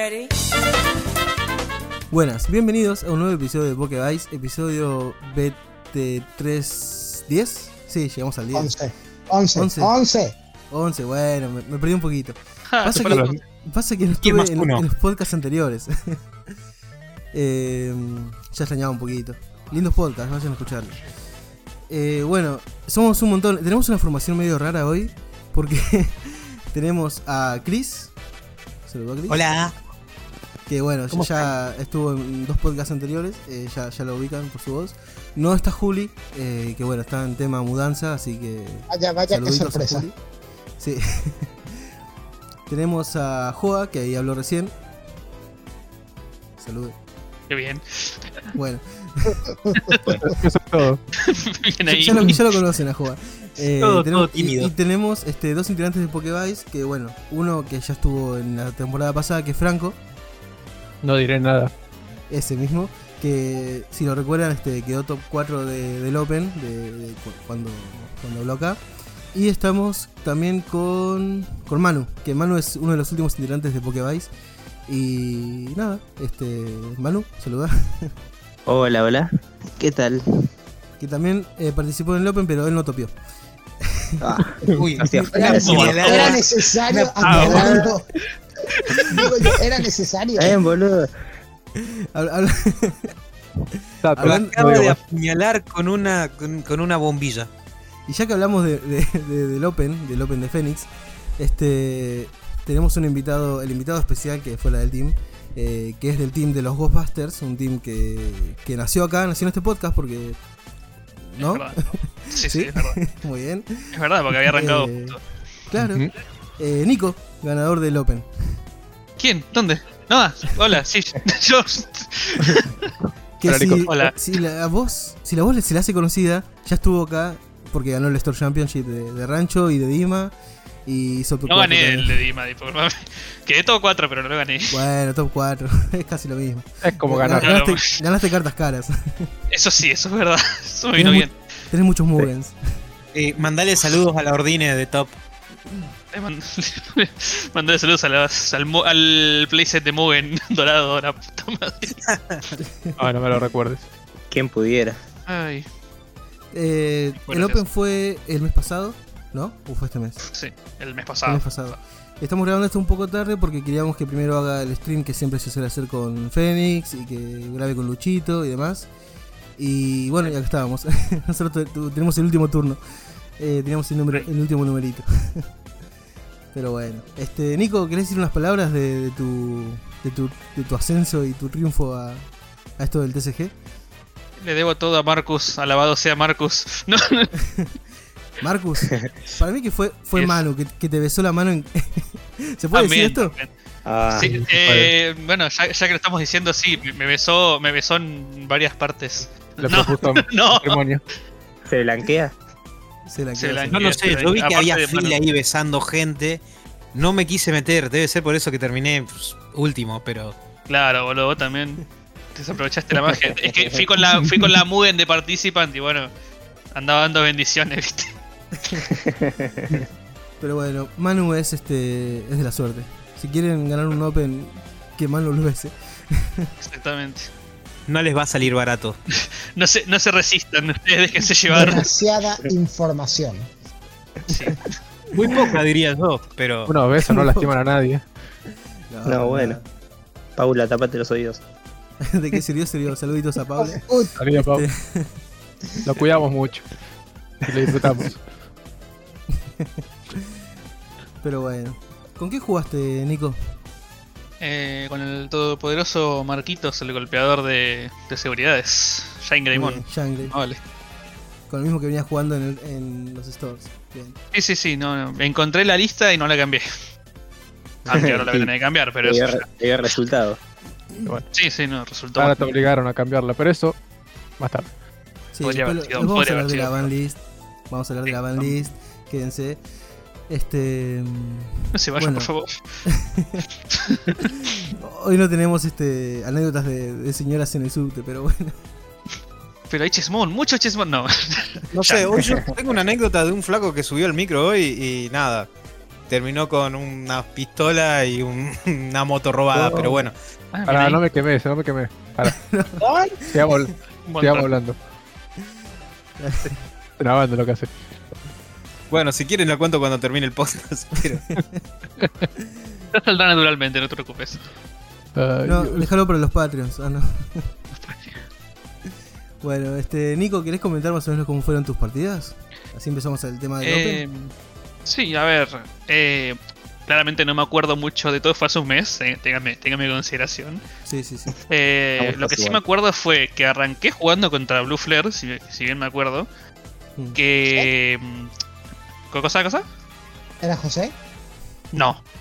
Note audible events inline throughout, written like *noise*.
ready? Buenas, bienvenidos a un nuevo episodio de Poke Vice, episodio BT310. Sí, llegamos al 10. 11. 11. Once. 11. 11, bueno, me, me perdí un poquito. Pasa que, pasa que no ¿Quién estuve en, en los podcasts anteriores. *laughs* Eh, ya extrañaba un poquito. Lindos podcasts, vayan a escucharlos. Eh, bueno, somos un montón. Tenemos una formación medio rara hoy. Porque *laughs* tenemos a Chris. Saludos a Chris. Hola. Que bueno, ¿Cómo ya estuvo en dos podcasts anteriores, eh, ya, ya lo ubican por su voz. No está Juli, eh, que bueno, está en tema mudanza, así que. Vaya, vaya, qué a sorpresa. Juli. Sí. *laughs* Tenemos a Joa, que ahí habló recién. Saludos. Qué bien. Bueno, *laughs* *laughs* Eso es todo. Bien ya, ahí. ya lo, ya lo conocen a Joa. Eh, Todo- tenemos- todo tímido. Y, y tenemos este, dos integrantes de Pokevice, que bueno, uno que ya estuvo en la temporada pasada, que es Franco. No diré nada. ese mismo, que si lo recuerdan este, quedó top 4 de- del Open de, de cu- cuando, cuando habló acá. Y estamos también con, con Manu, que Manu es uno de los últimos integrantes de Pokevice. Y nada, este Manu, saluda, Hola, hola. ¿Qué tal? que también eh, participó en el Open, pero él no topió. Ah, Uy, hostia. Era, necesario aclararlo. Digo yo, era necesario. Está bien, boludo. Habla- habla- Está, Hablando- no acaba digo de apuñalar con una, con, con una bombilla. y ya que hablamos de, de- de- del Open, del Open de Phoenix, este tenemos un invitado, el invitado especial que fue la del team, eh, que es del team de los Ghostbusters, un team que, que nació acá, nació en este podcast porque... ¿No? Es verdad. Sí, sí, ¿Sí? es verdad. *laughs* Muy bien. Es verdad, porque había arrancado. Eh. Claro. Ujú. Eh, Nico, ganador del Open. ¿Quién? ¿Dónde? No, hola, sí, *laughs* yo. Que Hola, si, Nico. Hola. si la voz, si la voz se la hace conocida, ya estuvo acá porque ganó el Store Championship de, de Rancho y de Dima. Y hizo No 4 gané el de Dima, disculpame. Quedé todo 4, pero no lo gané. Bueno, top 4, *laughs* es casi lo mismo. Es como ganar. Ganaste, ganaste cartas caras. *laughs* Eso sí, eso es verdad. *laughs* Eso me vino bien. tenés muchos Mugens. Eh, mandale saludos a la Ordine de Top. Mand- Mandale saludos a las- al, al playset de Mugen dorado, la puta madre. Ah, no me lo recuerdes. ¿Quién pudiera? Ay, Eh, el. Open fue el mes pasado, ¿no? ¿O fue este mes? sí, el mes El pasado. mes pasado. Estamos grabando esto un poco tarde porque queríamos que primero haga el stream que siempre se suele hacer con Fénix y que grabe con Luchito y demás. Y bueno, ya que estábamos. *laughs* Nosotros tenemos el último turno. Eh, teníamos el, número, el último numerito. *laughs* Pero bueno. Este, Nico, ¿querés decir unas palabras de, de tu, de, tu, de tu ascenso y tu triunfo a, a esto del TCG? Le debo todo a Marcus, alabado sea Marcus. *laughs* No, Marcus, para mí que fue, fue Manu, que, que te besó la mano en... ¿Se puede decir también, esto? también. Ah, Sí, eh, bueno, ya, ya que lo estamos diciendo, sí, me besó, me besó en varias partes. Le No, *laughs* no. matrimonio. ¿Se blanquea? Se así. No lo sé, yo vi que había fila ahí besando gente. No me quise meter, debe ser por eso que terminé pues, último, pero. Claro, boludo, vos también desaprovechaste la magia. Es que fui con la, fui con la Mugen de participant y bueno, andaba dando bendiciones, *laughs* viste. *laughs* Pero bueno, Manu es este es de la suerte. Si quieren ganar un Open, que Manu lo bese. Exactamente. No les va a salir barato. *laughs* No se, no se resistan, ustedes déjense llevar. Demasiada información. Sí. Muy poca diría yo, pero. Unos besos no lastiman a nadie. No, bueno. Paula, tapate los oídos. *laughs* ¿De qué sirvió? Sirvió. Saluditos a. Uy, Saludos, Pau. Este, Lo cuidamos mucho. Y lo disfrutamos. *laughs* pero bueno. ¿Con qué jugaste, Nico? Eh, con el todopoderoso Marquitos, el golpeador de, de seguridades. Shine Greymon. Bien, Jungle. Vale. Con el mismo que venía jugando en, el- en los stores. Bien. Sí, sí, sí, no, no. Encontré la lista y no la cambié. *laughs* Aunque ahora la voy a tener que cambiar, pero eso dio resultado. Sí, sí, no, resultó. Ahora te obligaron a cambiarla, pero eso más tarde. Sí, Podría haber lo- sido- vamos a hablar de la sido. ban list. Vamos a hablar de la ban list. Quédense. Este. No se vayan, Bueno. por favor. *laughs* Hoy no tenemos este anécdotas de, de señoras en el subte, pero bueno. Pero hay Chesmon, mucho Chesmon, no. *laughs* No sé, hoy yo tengo una anécdota de un flaco que subió al micro hoy y nada. terminó con una pistola y un- una moto robada, Oh. pero bueno. Ah, Pará, no me quemé, no me quemé. Pará, sigamos, sigamos hablando. Grabando lo que hace. Bueno, si quieren la cuento cuando termine el podcast. *laughs* Pero... Saldrá naturalmente, no te preocupes. No, déjalo para los Patreons. Ah, no. *laughs* Bueno, este, Nico, ¿querés comentar más o menos cómo fueron tus partidas? Así empezamos el tema del Eh, Open. sí, a ver. eh, claramente no me acuerdo mucho de todo, fue hace un mes. eh, téngame, téngame en consideración. Sí, sí, sí. Eh, lo que sí me acuerdo fue que arranqué jugando contra Blue Flare, si, si bien me acuerdo. Mm. Que. ¿Qué cosa, cosa? ¿Era José? No. *laughs*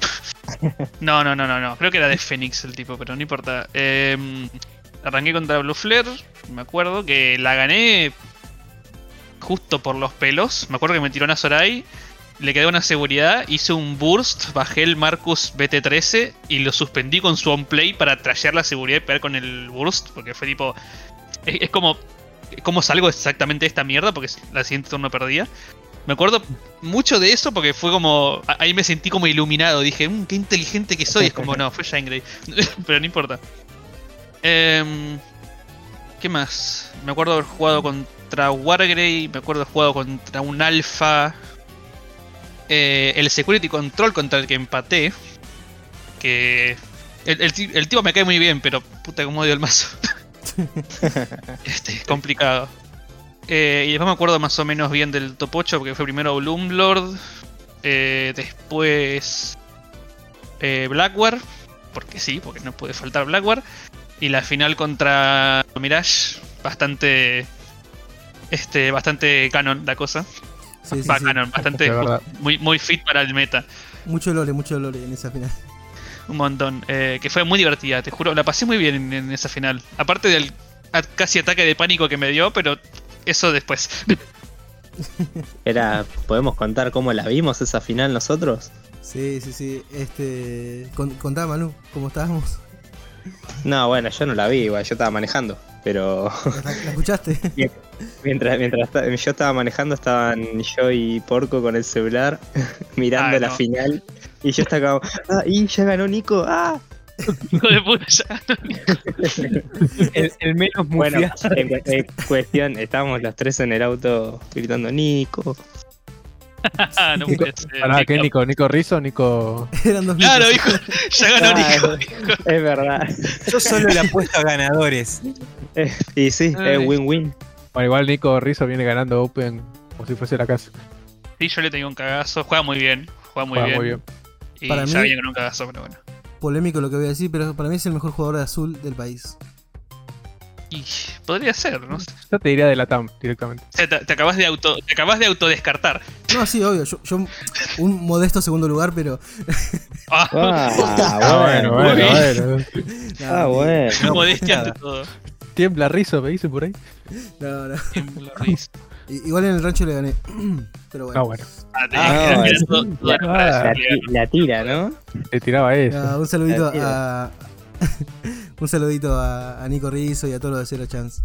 No, no, no, no, no. Creo que era de Phoenix el tipo, pero no importa. Eh, arranqué contra Blue Flare. Me acuerdo que la gané justo por los pelos. Me acuerdo que me tiró una Sorai. Le quedé una seguridad. Hice un burst. Bajé el Marcus BT13 y lo suspendí con su on play para trashear la seguridad y pegar con el burst. Porque fue tipo. Es, es como. ¿Cómo salgo exactamente de esta mierda? Porque la siguiente turno perdía. Me acuerdo mucho de eso porque fue como. Ahí me sentí como iluminado. Dije, "Mm, qué inteligente que soy. Es como, no, fue Shine Grey. *laughs* Pero no importa. Em, ¿Qué más? Me acuerdo haber jugado contra Wargrey. Me acuerdo haber jugado contra un Alpha. Eh, el Security Control contra el que empaté. Que. El, el el tipo me cae muy bien, pero puta como odio el mazo. *laughs* este, complicado. Eh, y después me acuerdo más o menos bien del top 8, porque fue primero Bloomlord, eh, después eh, Blackware, porque sí, porque no puede faltar Blackware, y la final contra Mirage, bastante este bastante canon la cosa. Sí, sí, Va, sí. canon, bastante muy, muy fit para el meta. Mucho lore, mucho lore en esa final. Un montón. eh, que fue muy divertida, te juro. La pasé muy bien en, en esa final. Aparte del casi ataque de pánico que me dio, pero eso después. *laughs* Era, ¿podemos contar cómo la vimos esa final nosotros? Sí, sí, sí. Este. con- contá, Manu, ¿cómo estábamos? No, bueno, yo no la vi, igual, yo estaba manejando. Pero ¿La, la escuchaste? *laughs* mientras, mientras yo estaba manejando, estaban yo y Porco con el celular *laughs* mirando Ah, la no. final. Y yo estaba como, ah, y ya ganó Nico, ah. Hijo de puta, ya. *laughs* El, el menos Bueno, en, cu- en cuestión, estábamos los tres en el auto gritando Nico. Ah, no ser. Pará, ¿qué Nico. Nico? ¿Nico Rizzo o Nico.? Eran dos Claro, hijo. Ya ganó Ah, Nico. Es verdad. Yo solo le apuesto a ganadores. Eh, y sí, Ay. es win-win. Bueno, igual Nico Rizzo viene ganando Open como si fuese la casa. Sí, yo le tengo un cagazo. Juega muy bien. Juega muy Juega bien. muy bien. Y Para ya mí- viene con un cagazo, pero bueno. Polémico lo que voy a decir, pero para mí es el mejor jugador de azul del país. Y podría ser, ¿no? O Yo te diría de la TAM directamente. sea, te, te acabas de auto, te acabas de autodescartar. No, sí, obvio. Yo, yo un modesto segundo lugar, pero. *laughs* Ah, Ah, bueno, bueno, *laughs* Ah, bueno. No, modestia ante todo. Tiembla Rizzo, me dicen por ahí. No, no. Tiembla risa. I- Igual en el rancho le gané. *clears throat* pero bueno. Ah, bueno. Ah, Ah, no, es- todo- la tira, ¿no? Te tiraba eso. Ah, un saludito a. *laughs* un saludito a, a Nico Rizzo y a todos los de Zero Chance.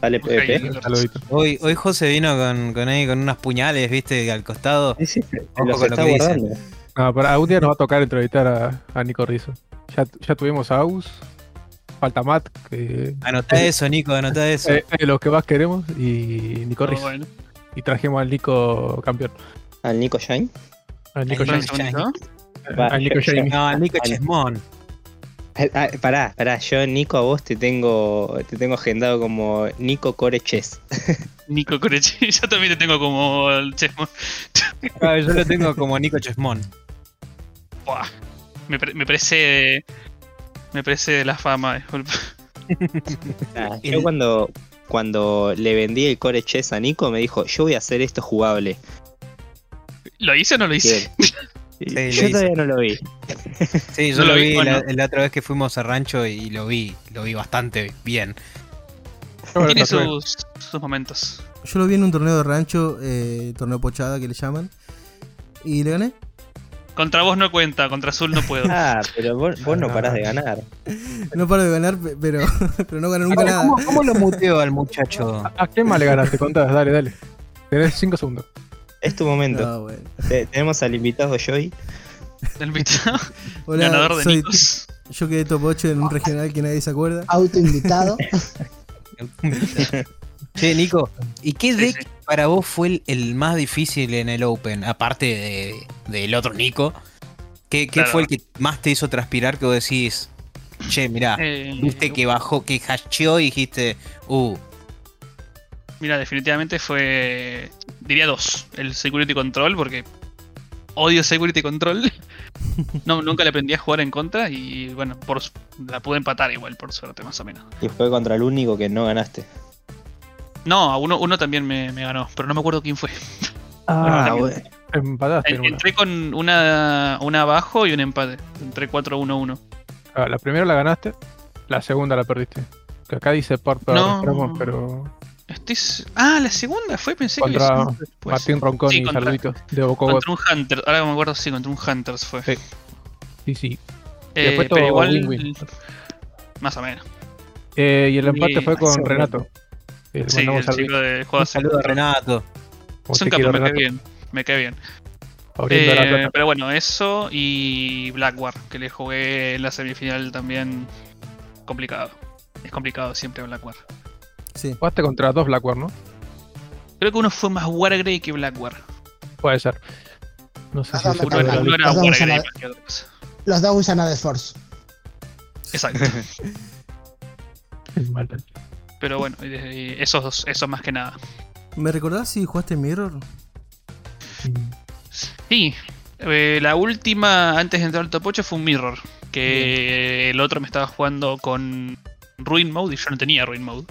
Dale, Ok, Pepe. Nico. Saludito. Hoy, hoy José vino con, con, ahí, con unas puñales, viste, al costado. Sí, sí, Ojo con lo está que dice. guardando. Ah, pero algún día nos va a tocar entrevistar a, a Nico Rizzo. Ya, ya tuvimos a Aus, falta Matt, que Anotá eso, Nico, anotá eso. es los que más queremos, y Nico Oh, bueno. Y trajimos al Nico campeón. Al Nico Shine. Al Nico Nico Shine. Va, Al Nico Shine. No, Nico Vale. Chesmón. Ah, pará, pará, yo Nico a vos te tengo te tengo agendado como Nico Core Chess. *laughs* Nico Corechi. *laughs* Yo también te tengo como el. Ah, yo lo tengo como Nico Chesmón. Buah. Me, pre- me parece. Me parece la fama, disculpa. *laughs* Ah, Yo cuando, cuando le vendí el Core Chess a Nico me dijo, yo voy a hacer esto jugable. ¿Lo hice o no lo hice? Y *laughs* lo yo hice. todavía no lo vi. Sí, yo No lo, vi, la, la otra vez que fuimos a rancho y lo vi, lo vi bastante bien. Tiene sus, sus momentos. Yo lo vi en un torneo de rancho, eh, torneo pochada que le llaman. Y le gané. Contra vos no cuenta, contra Azul no puedo. *laughs* Ah, pero vos, vos no parás de ganar. No paro de ganar, pe- pero, *laughs* pero no gano nunca Ahora, nada. ¿cómo, cómo lo *laughs* muteo al muchacho? ¿A quién más le ganaste? Contás, dale, dale. Tenés 5 segundos. Es tu momento. No, bueno. Te- tenemos al invitado Joy. El invitado Hola, ganador de soy-. Yo quedé top 8 en un regional que nadie se acuerda. Autoinvitado. Che, Nico, ¿y qué deck sí. para vos fue el, el más difícil en el Open? Aparte de- del otro Nico. ¿Qué, qué Claro. fue el que más te hizo transpirar que vos decís? Che, mirá, Eh, viste que bajó, que hasheó y dijiste, uh, Mira, definitivamente fue. Diría dos. El Security Control, porque odio Security Control. *laughs* No, nunca le aprendí a jugar en contra y bueno, por, la pude empatar igual, por suerte, más o menos. Y fue contra el único que no ganaste. No, a uno, uno también me, me ganó, pero no me acuerdo quién fue. Ah, bueno. Empataste en En- una. Entré con una, una abajo y un empate. Entré 4-1-1. Ah, la primera la ganaste, la segunda la perdiste. Que acá dice por para No. extremos, pero Estoy Ah, la segunda fue, pensé que la Contra segunda después. Martín Ronconi, Sí, contra- saluditos, de Bocobot. Contra un Hunter, ahora me acuerdo, sí, contra un Hunters fue. Sí. Sí, sí. Eh, después pero todo igual. win-win. Más o menos. Eh, y el empate Sí, fue con Renato. Eh, Sí, el chico de un juegos saludo a Renato. Como Es un capo, me cae bien. Me cae bien. Eh, pero bueno, eso y Blackwar, que le jugué en la semifinal también. Complicado. Es complicado siempre Blackwar. Sí. Jugaste contra dos Blackwar, ¿no? Creo que uno fue más Wargrey que Blackwar. Puede ser. No sé Ah, si es Uno era, uno era Los dos Wargrey usan más que otra cosa. Los dos usan a Force. Exacto. *laughs* mal. Pero bueno, esos dos, eso más que nada. ¿Me recordás si jugaste Mirror? Sí, eh, la última antes de entrar al top 8 fue un Mirror. Que el otro me estaba jugando con Ruin Mode y yo no tenía Ruin Mode.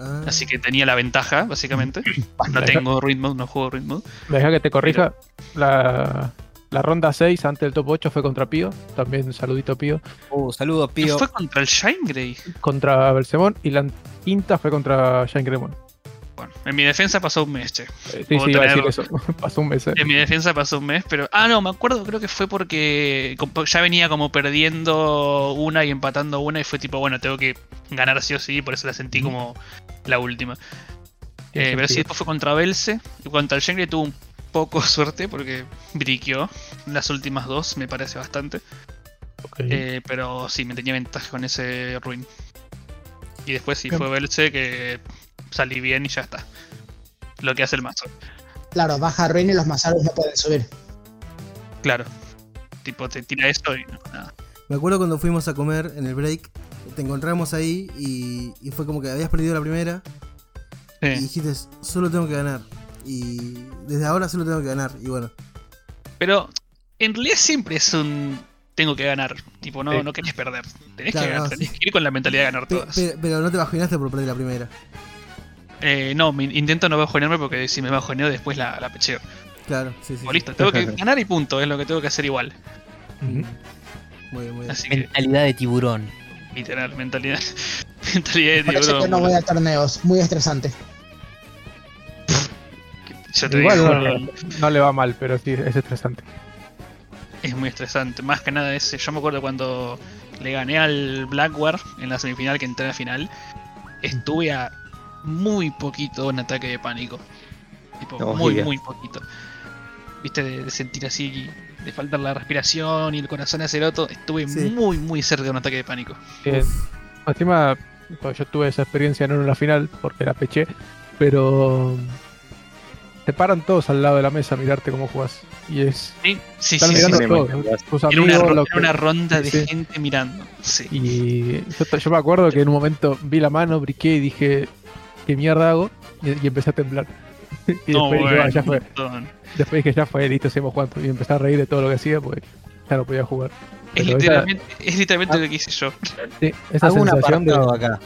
Ah, Así que tenía la ventaja, básicamente. *clears throat* No tengo Ruin Mode, no juego Ruin Mode. Deja que te corrija. La, la ronda 6 antes del top 8 fue contra Pío. También saludito Pío. Uh, saludos, ¿No Pío. fue contra el Shine Grey? Contra Belsemón. Y la quinta fue contra Shine Cremon. Bueno, en mi defensa pasó un mes, che. Eh, sí, sí, iba a decir eso. *laughs* Pasó un mes. eh. En mi defensa pasó un mes, pero. Ah, no, me acuerdo, creo que fue porque ya venía como perdiendo una y empatando una y fue tipo, bueno, tengo que ganar sí o sí, por eso la sentí como la última. Eh, pero sí, después fue contra Belce. Y contra el Shengri tuvo un poco *laughs* suerte porque briqueó las últimas dos, me parece bastante. Eh, pero sí, me tenía ventaja con ese Ruin. Y después sí Bien. fue Belce que salí bien y ya está. Lo que hace el mazo. Claro, baja Ruin y los masaros no pueden subir. Claro. Tipo, te tira esto y no, nada. Me acuerdo cuando fuimos a comer en el break, te encontramos ahí y, y fue como que habías perdido la primera y dijiste, solo tengo que ganar. Y desde ahora solo tengo que ganar. Y bueno, Pero en realidad siempre es un. Tengo que ganar. Tipo, no, Sí. no querés perder. Tenés Claro, que ganar. no, tenés sí. que ir con la mentalidad de ganar todas. pe- pero no te bajonaste por perder la primera. Eh, no, me- intento no bajonearme porque si me bajoneo después la, la pecheo. Claro, sí, sí. O sí. listo, tengo que *laughs* ganar y punto. Es lo que tengo que hacer igual. Ujú. Muy bien, muy bien. Así que, Mentalidad de tiburón. literal, mentalidad. *laughs* mentalidad de Por eso tiburón. que no voy a torneos. Muy estresante. Yo te Igual digo, no, no le va mal, pero sí, es estresante. es muy estresante. Más que nada ese. Yo me acuerdo cuando le gané al Blackwar en la semifinal que entré en la final. Estuve a muy poquito un ataque de pánico. Tipo, No, muy, giga. muy poquito. Viste, de, de sentir así, de faltar la respiración y el corazón aceroto. Estuve Sí. muy, muy cerca de un ataque de pánico. Eh, encima, pues, yo tuve esa experiencia no en la final porque la peché, pero te paran todos al lado de la mesa a mirarte cómo jugás. Y es. Sí, sí, Están sí. mirando sí. sí. todos, Sí. tus Era amigos, una, ro- lo era que- una ronda de sí. gente mirando. Sí. Y yo, yo me acuerdo que en un momento vi la mano, briqué y dije, ¿qué mierda hago? Y, y empecé a temblar. *laughs* y No, después, dije, bueno, "Ah, ya fue. después dije, ya fue, listo, seguimos jugando. Y empecé a reír de todo lo que hacía porque ya no podía jugar. Es esa- literalmente, es literalmente Ah. lo que hice yo. Sí, esa Hago un sensación de. apartado acá.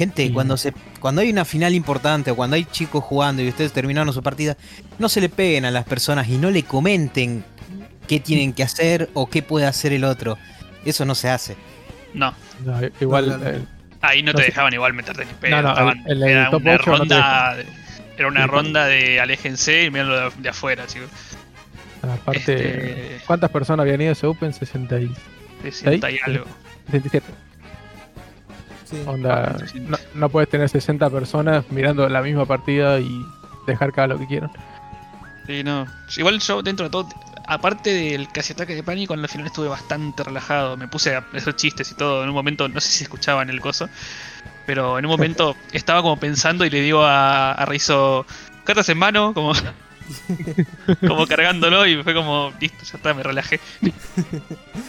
Gente, Sí. cuando se cuando hay una final importante o cuando hay chicos jugando y ustedes terminaron su partida, no se le peguen a las personas y no le comenten qué tienen que hacer o qué puede hacer el otro. Eso no se hace. No, No, igual, No, eh, ahí no No te dejaban igual meterte ni pedo. No, no, estaban- en el era top una 8 no te ronda. de- era una Sí, ronda de aléjense y mirenlo de, de afuera, chicos. aparte, Este- ¿cuántas personas habían ido a ese Open? 60 y De 60 y algo. 67. Sí. Onda, Ah, no, no puedes tener 60 personas mirando la misma partida y dejar cada lo que quieran. Sí, no. Igual yo, dentro de todo, aparte del casi ataque de pánico, en la final estuve bastante relajado. Me puse a hacer chistes y todo. En un momento, no sé si escuchaban el coso, pero en un momento *laughs* estaba como pensando y le digo a, a Rizo, cartas en mano, como, *laughs* como cargándolo y fue como, listo, ya está, me relajé.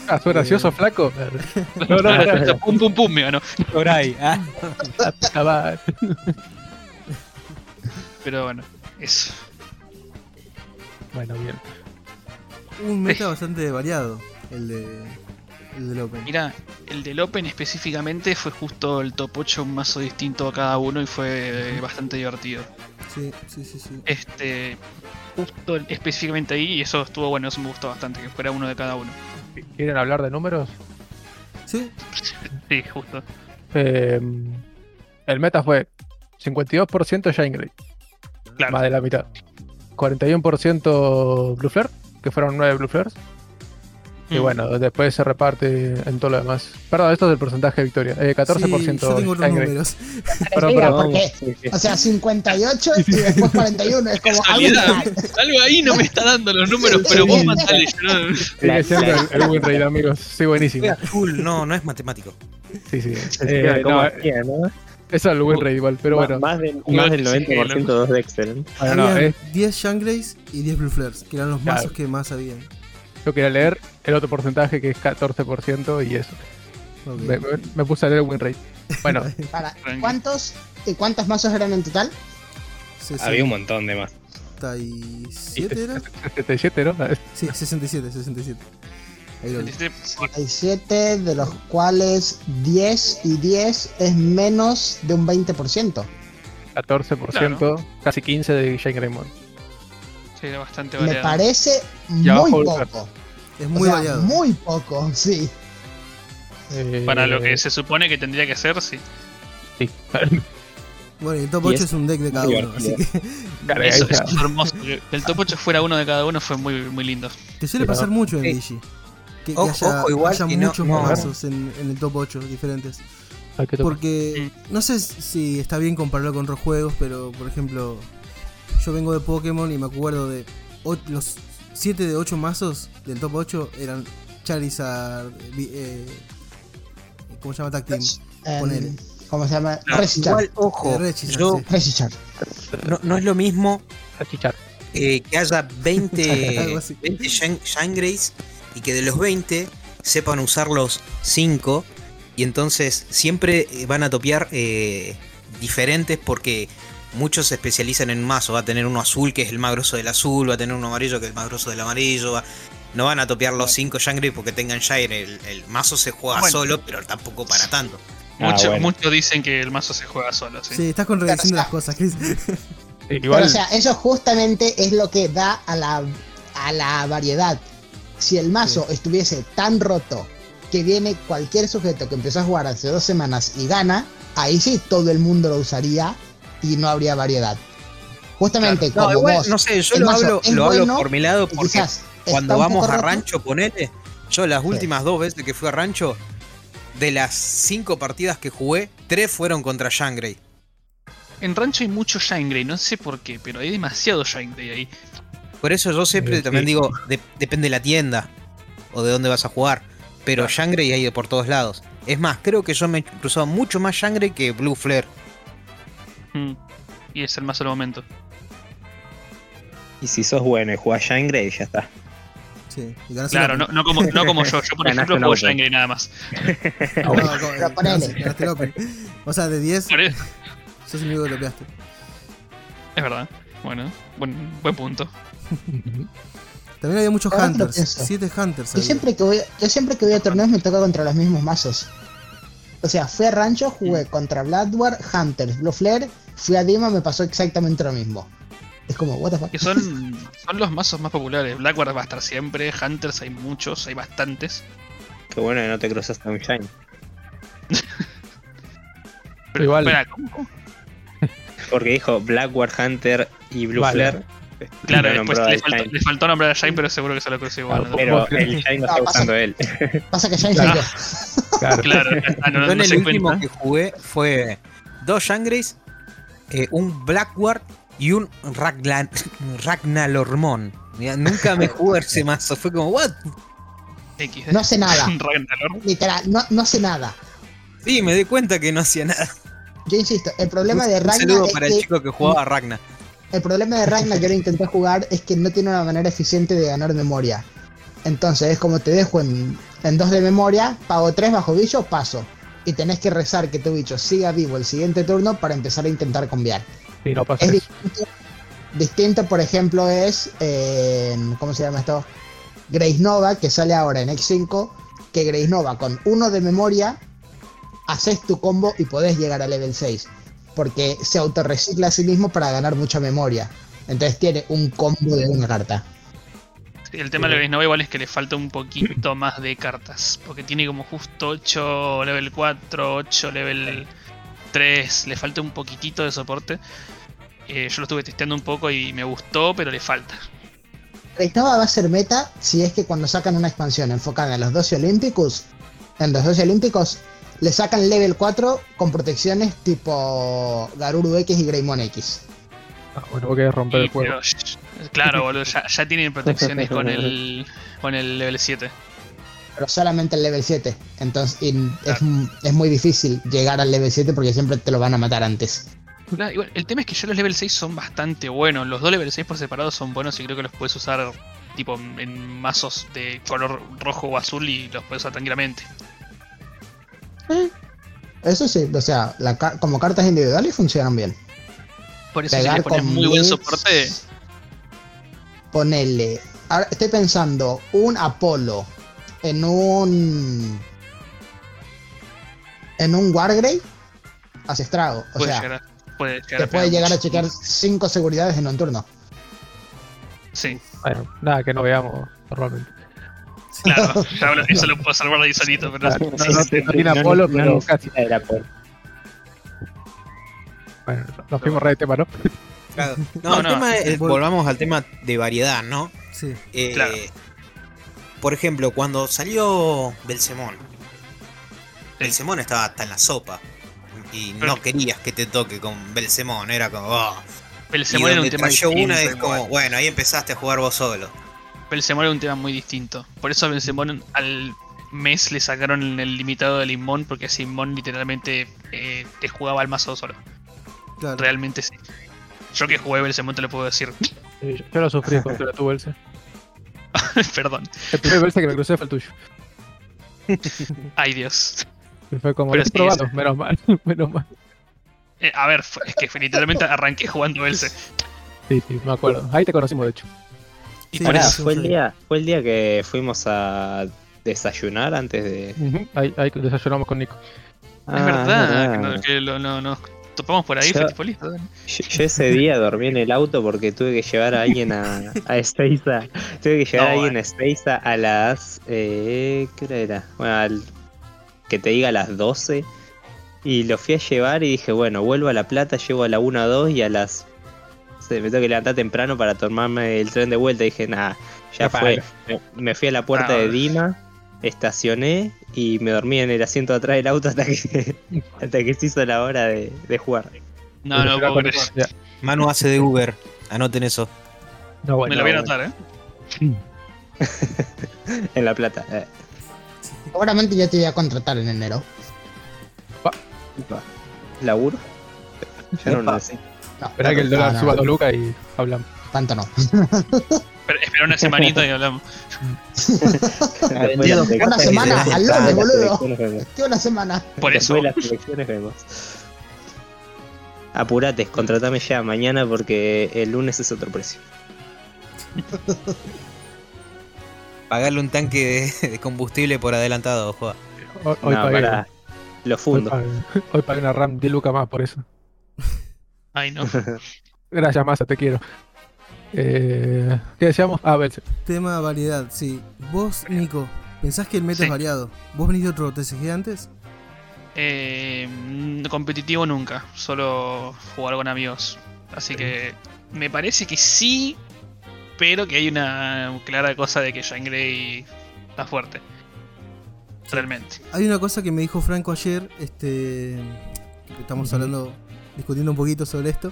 Ah, ¿fue gracioso, flaco? *laughs* No, no, *laughs* pum, pum, pum, me ganó. Por ahí. ah. Ah. Pero bueno, eso. Bueno, bien. Un meta bastante variado, el de el del Open. Mira, el del Open específicamente fue justo el top 8, un mazo distinto a cada uno y fue eh, bastante divertido. Sí, sí, sí, sí. Este, justo específicamente ahí, y eso estuvo bueno, eso me gustó bastante, que fuera uno de cada uno. ¿Quieren hablar de números? Sí, Sí, justo. Eh, el meta fue 52% Shine Grey, Claro. más de la mitad. 41% Blue Flare, que fueron 9 Blue Flares. Y Mm. bueno, después se reparte en todo lo demás. Perdón, esto es del porcentaje de victoria. Eh, 14% Sí, yo tengo Grey. números. Perdón, Mira, perdón. porque, Sí, sí. o sea, 58 y después 41. Es como algo ahí no me está dando los números, pero vos mandale. yo no- Sigue siendo el, el rate, amigos. Sí, buenísimo. Full, no, no es matemático. Sí, sí. Eh, ¿cómo no, hacía, no? eso es el win rate igual, pero bueno. Más, del, más del sí, 90% dos Dexter. ¿eh? Bueno, no, Habían eh, 10 Shangreys y 10 Blue Flares, que eran los Claro. mazos que más habían. Yo quería leer el otro porcentaje que es 14% y eso. Ok. Me, me- me puse a leer el win rate. Bueno, *laughs* Para. ¿cuántos, y ¿Cuántos mazos eran en total? Había un montón de más. 67 era? 77, ¿no? *laughs* Sí, 67, 67. Ahí lo vi. 67, de los cuales 10 y 10 es menos de un 20%. 14%, casi 15% de Shane Greymon. Sí, era bastante Me parece muy poco. Es O muy sea, variado. Muy poco, sí. Eh, Para lo que se supone que tendría que ser, sí. Sí. Bueno, y el top Y 8 es es un deck de cada uno, así que *laughs* Claro, Eso, es hermoso. Que el top 8 fuera uno de cada uno fue muy, muy lindo. te suele pasar mucho en Sí. Digi. Que, que Ojo, haya, ojo, igual haya que no- muchos no. mazos en, en el top 8 diferentes. Porque no sé si está bien compararlo con otros juegos, pero por ejemplo, yo vengo de Pokémon y me acuerdo de los 7 de 8 mazos del top 8 eran Charizard, eh, ¿cómo se llama? Tag Team. Ponele. ¿Cómo se llama? Ah, Reshichar. Igual, ojo, Eh, Rechisan, yo, sí. Reshichar. no, no es lo mismo eh, que haya 20, *laughs* Algo así. 20 Shine, Shine Greys y que de los 20 sepan usar los 5 y entonces siempre eh, van a topear eh, diferentes porque muchos se especializan en un mazo. Va a tener uno azul que es el más grosso del azul, va a tener uno amarillo que es el más grosso del amarillo. va- No van a topear los 5 Shine Greys porque tengan Shine. El, el mazo se juega Bueno. solo, pero tampoco para tanto. Ah, Muchos bueno. dicen que el mazo se juega solo, sí. Sí, estás contradiciendo Claro, las cosas, Chris. Pero, o sea, eso justamente es lo que da a la, a la variedad. Si el mazo estuviese tan roto que viene cualquier sujeto que empezó a jugar hace dos semanas y gana, ahí sí todo el mundo lo usaría y no habría variedad. Justamente No, como igual, vos, no sé, yo lo hablo, lo hablo por mi lado porque quizás cuando vamos a roto, rancho, ponele. Yo las últimas dos veces que fui a rancho, de las cinco partidas que jugué, tres fueron contra Shangray. En Rancho hay mucho Shine Grey, no sé por qué, pero hay demasiado Shine Grey ahí. Por eso yo siempre Eh, también sí. digo, de- depende de la tienda o de dónde vas a jugar. Pero Shangray hay de por todos lados. Es más, creo que yo me he cruzado mucho más Shangray que Blue Flare. Mm. Y es el mazo del momento. Y si sos bueno y jugás Shine Grey, ya está. Sí, y ganás Claro, no, no como, no como yo. Yo, por *laughs* ejemplo, juego. Shine Grey nada más. *laughs* No, no, Pero eh, ponele. ganaste- ganaste el Open. O sea, de 10, Por eso- sos el único que lo pegaste. Es verdad. Bueno, buen, buen punto. También había muchos Ahora Hunters. pienso. 7 Hunters. Yo siempre que voy, yo siempre que voy a torneos me toca contra los mismos mazos. O sea, fui a Rancho, jugué contra Bloodward, Hunters, Blue Flare, fui a Dima, me pasó exactamente lo mismo. Es como, what the fuck. Que son, son los mazos más populares. Blackguard va a estar siempre. Hunters hay muchos, hay bastantes. Qué bueno que no te cruzaste a un Shine. Pero, Igual. espera, ¿cómo, cómo? Porque dijo Blackguard Hunter y Blue Vale. Flare. *laughs* Claro, No después le al faltó, Shine. le faltó nombrar a Shine, pero seguro que se lo crucé igual. ¿no? Pero el Shine lo está No, pasa- usando él. *laughs* Pasa que soy Claro. claro. Claro, ya está, no, Yo en no el último cuenta. que jugué fue dos Shangreys, eh, un Blackguard y un Ragnar, *laughs* Ragnarormon. Mira, Nunca me jugué ese mazo, fue como, ¿what? XD. No hace nada. Literal, no, no hace nada. Sí, me di cuenta que no hacía nada. Yo insisto, el problema de Un Ragnar saludo es para el que chico que jugaba a Ragnar. El problema de Ragnar que lo intenté jugar es que no tiene una manera eficiente de ganar memoria. Entonces es como te dejo en, en 2 de memoria, pago 3 bajo bicho, paso. Y tenés que rezar que tu bicho siga vivo el siguiente turno para empezar a intentar cambiar. Y no pasa Es eso. distinto, distinto, por ejemplo, es. eh, ¿Cómo se llama esto? Grace Nova, que sale ahora en X5. Que Grace Nova con 1 de memoria, haces tu combo y podés llegar a level 6. Porque se autorrecicla a sí mismo para ganar mucha memoria. Entonces tiene un combo de una carta. Sí, el tema de Level Nova igual es que le falta un poquito *clears throat* más de cartas. Porque tiene como justo 8 level 4, 8 level 3. Le falta un poquitito de soporte. Eh, yo lo estuve testeando un poco y me gustó, pero le falta. Nova va a ser meta si es que cuando sacan una expansión enfocada en los 12 Olímpicos, en los 12 Olímpicos, le sacan level 4 con protecciones tipo Garuru X y Greymon X. Ah, bueno, querés romper Y, el juego. pero, claro, boludo, ya, ya tienen *laughs* protecciones con el, con el level 7. pero solamente el level 7. Entonces y es, es muy difícil llegar al level 7 porque siempre te lo van a matar antes. Claro, igual, el tema es que ya los level 6 son bastante buenos. Los dos level 6 por separado son buenos y creo que los puedes usar tipo en mazos de color rojo o azul y los puedes usar tranquilamente. Eso sí, o sea, la como cartas individuales funcionan bien. Por eso si Pegar le pones con muy buen soporte, Ponele. Ahora estoy pensando, un Apolo en un. En un Wargrave hace estrago. O puede sea, llegar a, puede llegar te a puede llegar a chequear 5 seguridades en un turno. Sí, Bueno, nada que no veamos normalmente. *laughs* claro. *laughs* ya lo- eso lo puedo salvar ahí solito, pero Claro, no, tiene no, Apolo, pero casi. el Apolo. Bueno, nos fuimos re de tema, ¿no? Claro. No, *laughs* No, el no. tema es- Vol- volvamos al tema de variedad, ¿no? Sí. Eh, Claro. Por ejemplo, cuando salió Belsemón, Sí. Belsemón estaba hasta en la sopa. Y Pero- no querías que te toque con Belsemón, era como. oh. Y Belsemón era un tema una es como, bueno, ahí empezaste a jugar vos solo. Belsemón era un tema muy distinto. Por eso a Belsemón al mes le sacaron el limitado de Limón, porque así Limón literalmente eh, te jugaba al mazo solo. Claro. Realmente sí. Yo que jugué Belsemón te lo puedo decir. *laughs* Sí, yo, lo sufrí cuando era tu Belce. Perdón. El primer Belce que me crucé fue el tuyo. Ay Dios. Y fue como, Pero lo sí, probando, menos mal, *laughs* menos mal. Eh, a ver, es que literalmente arranqué jugando Belce. Sí, sí, me acuerdo. Ahí te conocimos, de hecho. Y Sí, por Pará, eso. fue el día, fue el día que fuimos a desayunar antes de. Ujú, Ahí, ahí desayunamos con Nico. Ah, es verdad, que, verdad. no- que lo- no- nos topamos por ahí, Yo- fue tipo. Yo, yo ese día dormí en el auto porque tuve que llevar a alguien a, a Ezeiza. Tuve que llevar a alguien a Ezeiza a las. Eh, ¿Qué hora era? Bueno, al, que te diga a las 12. Y lo fui a llevar y dije, bueno, vuelvo a La Plata, llego a la 1 a 2 y a las. Sé, me tengo que levantar temprano para tomarme el tren de vuelta. Y dije, nada, ya fue. Me, me fui a la puerta Ah, de. Dima, estacioné y me dormí en el asiento de atrás del auto hasta que, *laughs* hasta que se hizo la hora de, de jugar. No, no. Ya. Manu hace de Uber, anoten eso. No, bueno. Me lo voy a anotar, eh. *laughs* En La Plata. eh. Seguramente ya te voy a contratar en enero. ¿Laburo? Yo no lo sé. No, Esperá que el no, dólar no, suba a 2 lucas y hablamos. Tanto no. Pero, espera una semanita y hablamos. *laughs* Una semana al Ah, lunes, las boludo. Tío, una semana. Por eso. Después de las elecciones vemos. Apurate, contratame ya mañana porque el lunes es otro precio. Pagarle un tanque de, de combustible por adelantado, joda. Hoy, hoy no, pagué, para. Lo hoy, fundo. pagué, hoy pagué una RAM 10 lucas más por eso. Ay, no. *laughs* Gracias, Massa, te quiero. Eh, ¿Qué decíamos? Ah, Belce. Tema variedad, sí. Vos, Nico, ¿pensás que el meta Sí. es variado? ¿Vos venís de otro TCG antes? Eh, competitivo nunca, solo jugar con amigos. Así que me parece que sí, pero que hay una clara cosa de que Shine Grey está fuerte. Realmente. Hay una cosa que me dijo Franco ayer, este, que estamos hablando, discutiendo un poquito sobre esto.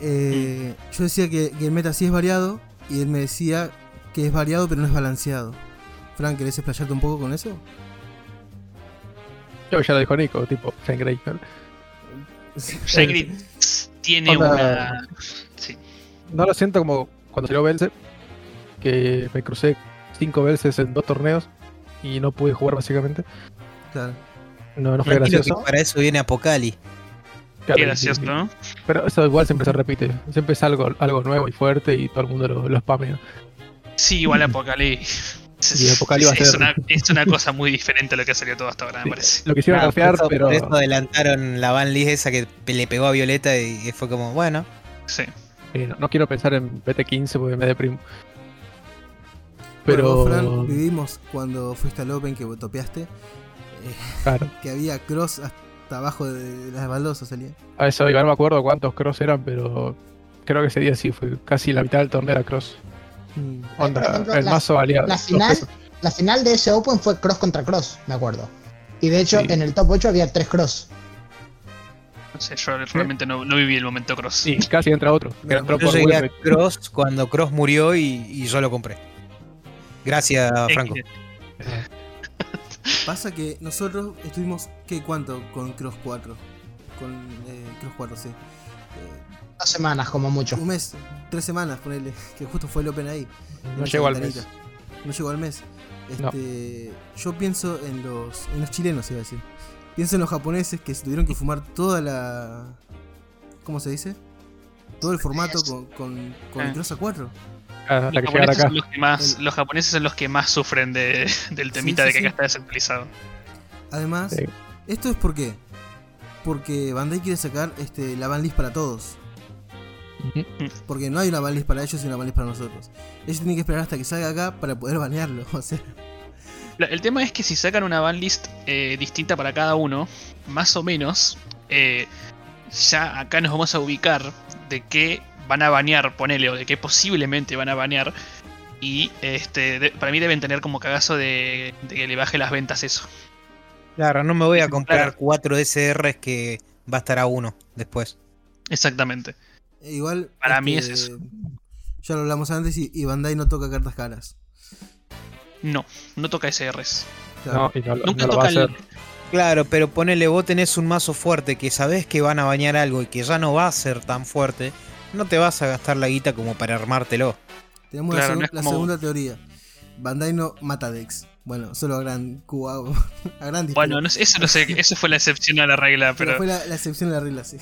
eh, yo decía que, que el meta sí es variado y él me decía que es variado pero no es balanceado. Frank, ¿querés explayarte un poco con eso? Yo ya lo dijo Nico, tipo Shane ¿no? Shangri tiene Onda- una. Sí. No lo siento como cuando salió Belze, que me crucé cinco veces en dos torneos y no pude jugar básicamente. Claro. No, no fue Tranquilo que gracioso. para eso viene Apocali. Pero eso igual siempre se repite. Siempre es algo, algo nuevo y fuerte y todo el mundo lo, lo spamea. Sí, igual Apocalipsis. *laughs* Y Apocalí va a es, una, es una cosa muy diferente a lo que ha salido todo hasta ahora, me parece. Lo Ah, nerfear, por, eso, pero por eso adelantaron la Van League esa que le pegó a Violeta y fue como, bueno, Sí. eh, no, no quiero pensar en BT15 porque me deprimo. Pero Pero, vos, Fran, vivimos cuando fuiste al Open que topeaste, eh, claro, *laughs* que había cross hasta abajo de las baldosas salía. a eso iba, no me acuerdo cuántos cross eran, pero creo que ese día sí fue casi la mitad del torneo era cross. Mm. Onda, Por ejemplo, el la- mazo valía. La final, pesos. la final de ese Open fue cross contra cross, me acuerdo. Y de hecho, Sí. en el top 8 había tres cross. No sé, yo realmente no, no viví el momento cross. Sí, casi entra otro. *laughs* Bueno, entró yo por llegué a. Cross cuando Cross murió y, y yo lo compré. Gracias, Franco. Eh, Pasa que nosotros estuvimos, ¿qué cuánto con Cross 4? Con eh, Cross 4, sí. Eh, Dos semanas, como mucho. un mes, tres semanas, ponele, *laughs* que justo fue el Open ahí. No llegó al mes. No llegó al mes. No. Este, Yo pienso en los, en los chilenos, iba a decir. Pienso en los japoneses que se tuvieron que fumar toda la. ¿Cómo se dice? Todo el formato con, con, con el Ah. Cross a 4. La Los japoneses, acá. son los, que más, El- los japoneses son los que más sufren de, del temita sí, de que sí. acá está desactualizado. Además, Sí. esto es por qué. Porque Bandai quiere sacar este, la banlist para todos. Porque no hay una banlist para ellos y una banlist para nosotros. Ellos tienen que esperar hasta que salga acá para poder banearlo. *laughs* O sea, El tema es que si sacan una banlist eh, distinta para cada uno, más o menos, eh, ya acá nos vamos a ubicar de qué van a banear, ponele, o de qué posiblemente van a banear. Y este, de- para mí deben tener como cagazo de, de que le baje las ventas eso. Claro, no me voy a comprar claro. cuatro DSRs que va a estar a uno después. Exactamente. e igual. Para mí este, es eso. Ya lo hablamos antes y, y Bandai no toca cartas caras. No, no toca SRs. Claro. No, y no, lo- Nunca no lo va a hacer. Claro, pero ponele, vos tenés un mazo fuerte que sabés que van a bañar algo y que ya no va a ser tan fuerte. No te vas a gastar la guita como para armártelo. Tenemos Claro, la, no segu- es la como- segunda teoría. Bandai no mata decks. Bueno, solo a gran Cuba, *laughs* a gran disco. Bueno, no eso no sé, *laughs* eso fue la excepción a la regla, pero pero fue la, la excepción de la regla, sí.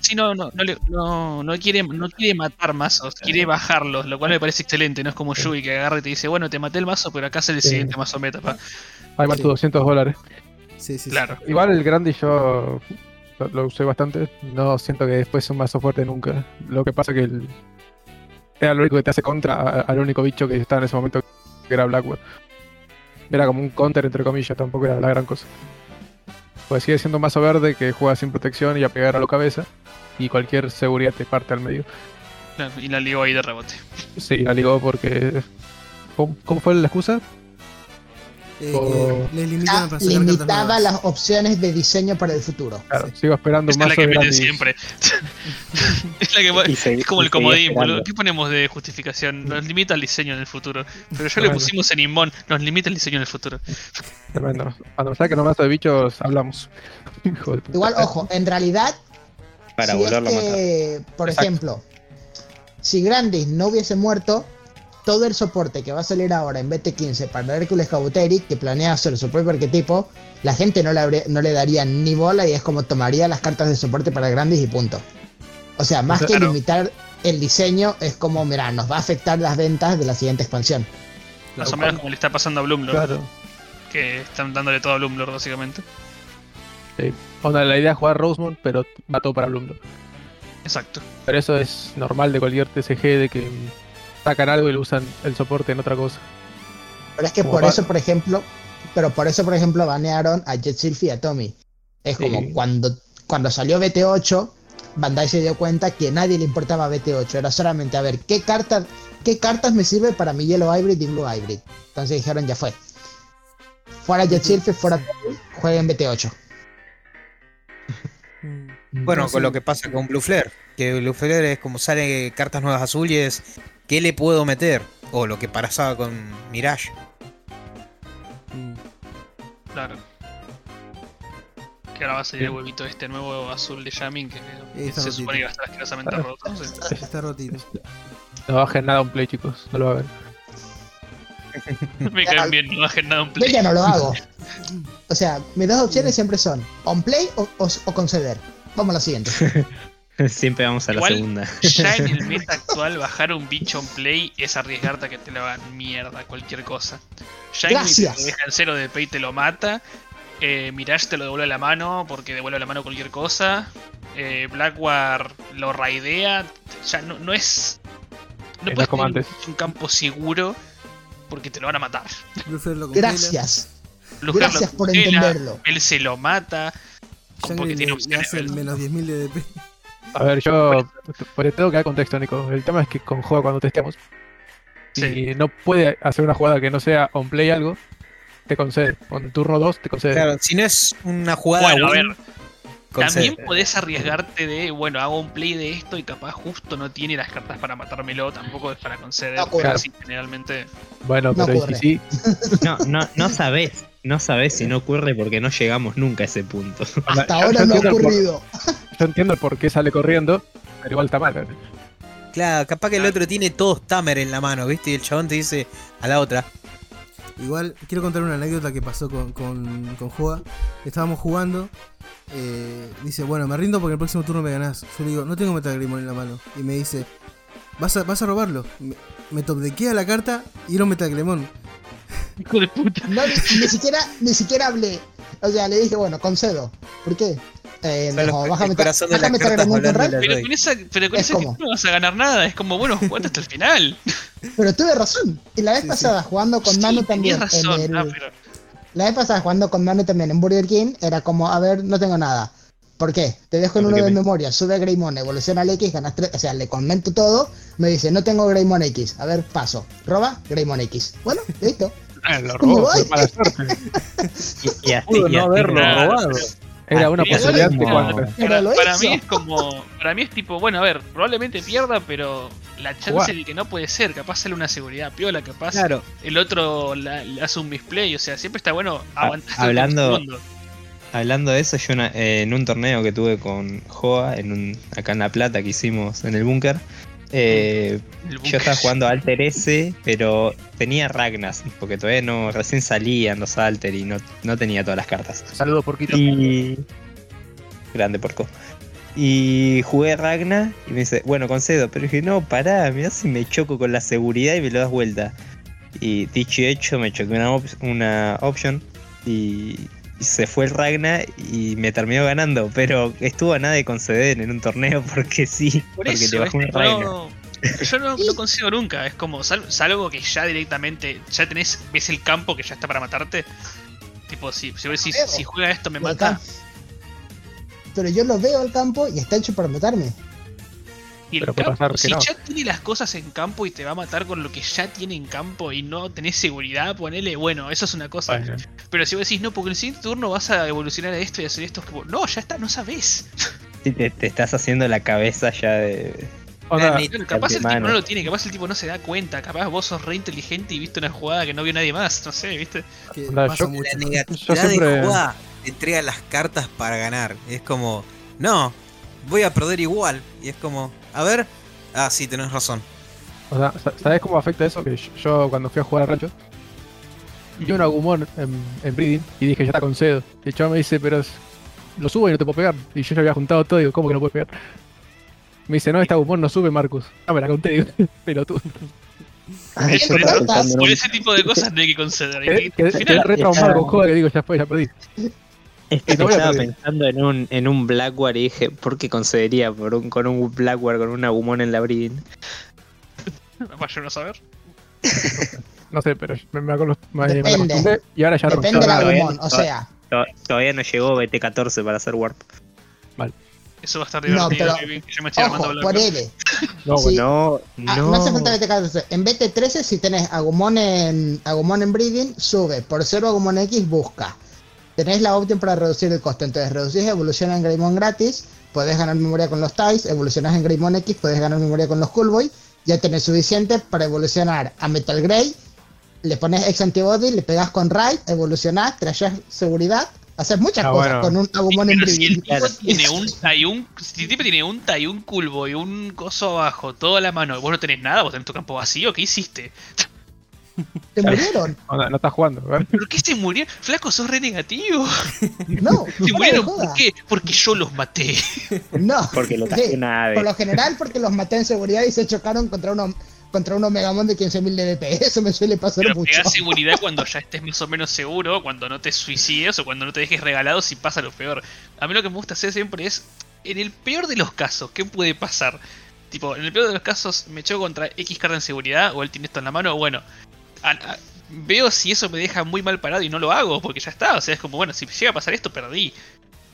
sí, no, no, no, le- no, no quiere, no quiere matar mazos, quiere bajarlos, lo cual me parece excelente, no es como Yui que agarra y te dice, bueno, te maté el mazo, pero acá es el Sí. siguiente mazo meta, pa. Además, Sí. tus 200 dólares. Sí, sí, sí. Claro. Igual el Grandi yo lo, lo usé bastante. No siento que después sea un mazo fuerte nunca. Lo que pasa que el, era lo único que te hace contra al único bicho que estaba en ese momento, que era Blackwood. Era como un counter, entre comillas, tampoco era la gran cosa. Pues sigue siendo un mazo verde que juega sin protección y a pegar a la cabeza. Y cualquier seguridad te parte al medio. Y la ligó ahí de rebote. Sí, la ligó porque. ¿Cómo, cómo fue la excusa? Eh, limitan Ah, limitaba las opciones de diseño para el futuro. Claro, sigo esperando Esa un *laughs* es la que Grandis. siempre. es la que se- es como el comodín, boludo. ¿Qué ponemos de justificación? Nos limita el diseño en el futuro. Pero ya le pusimos en Inmon, nos limita el diseño en el futuro. Tremendo. Cuando un mazo de bichos, hablamos. *laughs* Hijo de puta. Igual, ojo, en realidad, Para si volverlo a es matar. por Exacto. ejemplo, si Grandis no hubiese muerto, todo el soporte que va a salir ahora en BT15 para Hércules Cabuteri, que planea hacer su propio arquetipo, la gente no le, habría- no le daría ni bola y es como tomaría las cartas de soporte para Grandis y punto. O sea, más que limitar el diseño, es como, mira, nos va a afectar las ventas de la siguiente expansión. Más o menos como le está pasando a Bloomlord, Claro. que están dándole todo a Bloomlord básicamente. Onda, la idea es jugar Rosemont, pero va todo para Bloomlord. Exacto. Pero eso es normal de cualquier TCG, de que sacan algo y lo usan el soporte en otra cosa. Pero es que Como por eso, por ejemplo, pero por eso, por ejemplo, banearon a Jet Sylph y a Tommy. Es como Sí. cuando, cuando salió BT8, Bandai se dio cuenta que a nadie le importaba BT8. Era solamente a ver qué cartas, qué cartas me sirve para mi Yellow Hybrid y Blue Hybrid. Entonces dijeron, ya fue. Fuera Jet Sylph, fuera Tommy, jueguen BT8. Mm. Bueno, No, con lo que pasa con Blue Flare. Que Blue Flare es como sale cartas nuevas azules. ¿Qué le puedo meter? O lo que pasaba con Mirage. Mm. Claro. Que ahora va a salir el huevito este nuevo azul de Yamin que se rotito. supone que va a estar asquerosamente roto. *laughs* No sé. Está rotito. No bajen nada a un play, chicos. No lo hagan. *laughs* Me caen bien, no bajen nada un Yo play. ya no lo *laughs* hago. O sea, mis dos opciones siempre son on play o, o- o conceder. Vamos a la siguiente. *laughs* Siempre vamos a la segunda. Ya en el *laughs* meta actual, bajar un bicho en play es arriesgarte a que te lo hagan mierda, cualquier cosa. Te Gracias. deja en cero de pay y te lo mata. Eh, Mirage te lo devuelve a la mano porque devuelve a la mano cualquier cosa. Eh, Blackwar lo raidea. Ya no, no es. No Es puedes como tener antes. un campo seguro porque te lo van a matar. Lo. Gracias. Lo Gracias por entenderlo. Él se lo mata. Shangri porque le, tiene le opciones, hace el ¿verdad? menos 10.000 de DP. A ver, yo. Por tengo que dar contexto, Nico. El tema es que con juego cuando testeamos, Sí. si no puede hacer una jugada que no sea on play algo, te concede. Con turno 2 te concede. Claro, si no es una jugada. Bueno, a ver. También podés arriesgarte de, bueno, hago un play de esto y capaz justo no tiene las cartas para matármelo, tampoco es para conceder, No ocurre. pero sí, generalmente. Bueno, No pero ocurre. sí, No, no, no sabés. No sabés si no ocurre porque no llegamos nunca a ese punto. *laughs* Hasta yo- ahora no ha por- ocurrido. yo entiendo el por qué sale corriendo, pero igual está mal. Claro, capaz que el otro tiene todos Tamer en la mano, ¿viste? Y el chabón te dice a la otra. Igual, quiero contar una anécdota que pasó con, con, con Joa. Estábamos jugando. eh, dice, bueno, me rindo porque el próximo turno me ganás. Yo le digo, no tengo Metagrimon en la mano. Y me dice, vas a, vas a robarlo. Me, me topdequea la carta y era un Metagrimon. *laughs* Hijo de puta. No, ni, ni siquiera, ni siquiera hablé. O sea, le dije, bueno, concedo. ¿Por qué? Eh, Son me los- dijo, el bájame, corazón de las bájame cartas de Pero con esa, pero con Es no vas a ganar nada. Es como, bueno, jugate hasta el final. *laughs* Pero tuve razón. Y la vez Sí, pasada, jugando con Sí, Manu también. razón. en el- ah, pero La vez pasada, jugando con Manu también en Burger King, era como, a ver, no tengo nada. ¿Por qué? Te dejo en ¿Por uno de me- memoria, sube Greymon, evoluciona al X, ganas 3. O sea, le comento todo. Me dice, no tengo Greymon X. A ver, paso. Roba Greymon X. Bueno, listo. Ah, lo robó, voy. fue mala suerte. *laughs* Y, y así, Pudo y no así haberlo nada. robado. Era una posibilidad cuánto. Pero para, para mí es como. Para mí es tipo, bueno, a ver, probablemente pierda, pero la chance Jugar. de que no puede ser, capaz sale una seguridad piola, capaz Claro. el otro la- le hace un misplay, o sea, siempre está bueno aguantar Ah, hablando- un segundo. Hablando de eso, yo una- eh, en un torneo que tuve con Joa, en un, acá en La Plata que hicimos en el búnker, eh, yo estaba jugando Alter S, pero tenía Ragnas, porque todavía no, recién salían los Alter y no, no tenía todas las cartas. Saludos, porquito. Y. Grande porco. Y jugué Ragna y me dice, bueno, concedo. Pero dije, no, pará, mirá si me choco con la seguridad y me lo das vuelta. Y dicho y hecho, me choqué una, op- una option y se fue el Ragna y me terminó ganando. Pero estuvo a nada de conceder en un torneo *laughs* porque sí, Por porque eso, le bajó un. Ragna. no, yo no, no consigo nunca, es como, sal- salvo que ya directamente, ya tenés, ves el campo que ya está para matarte. Tipo, si, si, vos decís, Pero- si juega esto me mata, Pero yo lo veo al campo y está hecho para matarme. Y el pero puede campo, pasar que si no. ya tiene las cosas en campo y te va a matar con lo que ya tiene en campo y no tenés seguridad, ponele, bueno, eso es una cosa. Bueno, Pero si vos decís, no, porque en el siguiente turno vas a evolucionar a esto y hacer esto, es como, no, ya está, no sabés. *laughs* Sí, te, te estás haciendo la cabeza ya de. Claro, capaz el tipo no lo tiene, capaz el tipo no se da cuenta, capaz vos sos re inteligente y viste una jugada que no vio nadie más, no sé, viste. Que pasa yo- mucho. La Yo negatividad siempre- de jugar te entrega las cartas para ganar. Es como, no, voy a perder igual. Y es como, a ver, ah, sí, tenés razón. o sea, sa- ¿sabes cómo afecta eso? Que yo, yo cuando fui a jugar a rancho, vi un agumón en, en Breeding y dije, ya está con cedo. Y el chaval me dice, pero es- lo subo y no te puedo pegar. Y yo ya había juntado todo y digo, ¿cómo que no puedes pegar? Me dice, no, este agumón no sube, Marcus. Ah, me la conté, digo, *laughs* pero tú. Ay, yo por ese tipo de cosas no hay que conceder. hay Quedé, que- quedé- al quedé final, re traumado Estaba- con juego que digo, ya fue, ya perdí. Este, no estaba pensando en un, en un Blackware y dije, ¿por qué concedería por un, con un Blackware con un agumón en la Breeding? *laughs* Vaya uno a saber. No sé, pero me, me, acolo- me- me Depende. acostumbré y ahora ya no Depende del no, no, O sea, To- Todavía no llegó BT14 para hacer Warp. Eso va a estar No, divertido. pero- que- que yo me estoy armando ojo, blanco. ponele. No, Sí. No, Ah, no. no hace falta BT14. En BT13, si tenés Agumon en, Agumon en Breeding, sube. Por cero Agumon X, busca. Tenés la opción para reducir el costo. Entonces, reducís evolución en Greymon gratis. puedes ganar memoria con los Ties, evolucionas en Greymon X, puedes ganar memoria con los Coolboy, ya tenés suficiente para evolucionar a Metal Grey, le pones X Antibody, le pegas con Raid, evolucionás, traes seguridad, haces muchas Ah, cosas bueno. con un Agumon en si el tipo tiene un Tayun, si el tipo tiene un Tayun Culbo y un coso abajo, toda la mano, y vos no tenés nada, vos tenés tu campo vacío, ¿qué hiciste? Te murieron. *laughs* No, estás jugando. ¿verdad? ¿Por qué se murieron? Flaco, sos re negativo. *laughs* No, *laughs* ¿Se murieron por qué? Porque yo los maté. No. Porque lo Sí, traje una ave. Por lo general, porque los maté en seguridad y se chocaron contra uno contra un Omegamon de 15.000 de DP. Eso me suele pasar Pero mucho. pegás seguridad cuando ya estés más o menos seguro, cuando no te suicides o cuando no te dejes regalado si pasa lo peor. A mí lo que me gusta hacer siempre es, en el peor de los casos, ¿qué puede pasar? Tipo, en el peor de los casos me choco contra X carta en seguridad o él tiene esto en la mano, bueno, a- a- veo si eso me deja muy mal parado y no lo hago porque ya está. O sea, es como, bueno, si llega a pasar esto, perdí.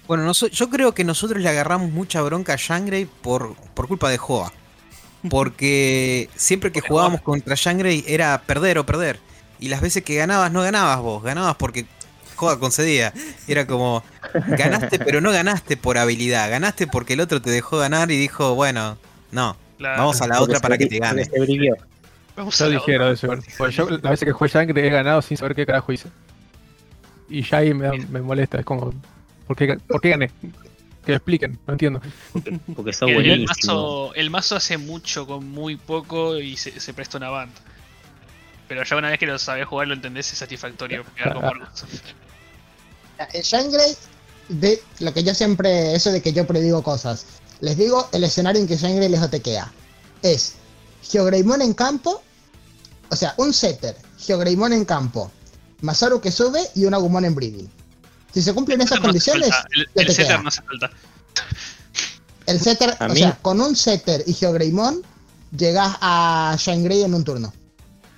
Bueno, noso- yo creo que nosotros le agarramos mucha bronca a Shangri por, por culpa de Joa. Porque siempre que jugábamos contra Shangri era perder o perder. Y las veces que ganabas, no ganabas vos, ganabas porque Joa concedía. Era como, ganaste, pero no ganaste por habilidad, ganaste porque el otro te dejó ganar y dijo, bueno, no, vamos a la Porque otra para que te gane. Porque vamos a Yo la dijeron eso. Porque yo las veces que jugué Shangri he ganado sin saber qué carajo hice. Y ya ahí me, da- me molesta. Es como, ¿por qué, ¿por qué gané? Que lo expliquen, no entiendo. Porque sos Que el, mazo, el mazo hace mucho con muy poco y se, se presta una banda. Pero ya una vez que lo sabés jugar lo entendés es satisfactorio *laughs* quedar con Marcus. En Shangri, ve lo que yo siempre, eso de que yo predigo cosas. Les digo el escenario en que Shangri les otequea. Es Geogreymon en campo, o sea, un setter, Geogreymon en campo, Masaru que sube y un Agumon en breeding. Si se cumplen esas No condiciones, el, ya el te setter queda. no hace falta. el setter, A o mí- sea, con un setter y Geogreymon, llegas a Shangri en un turno.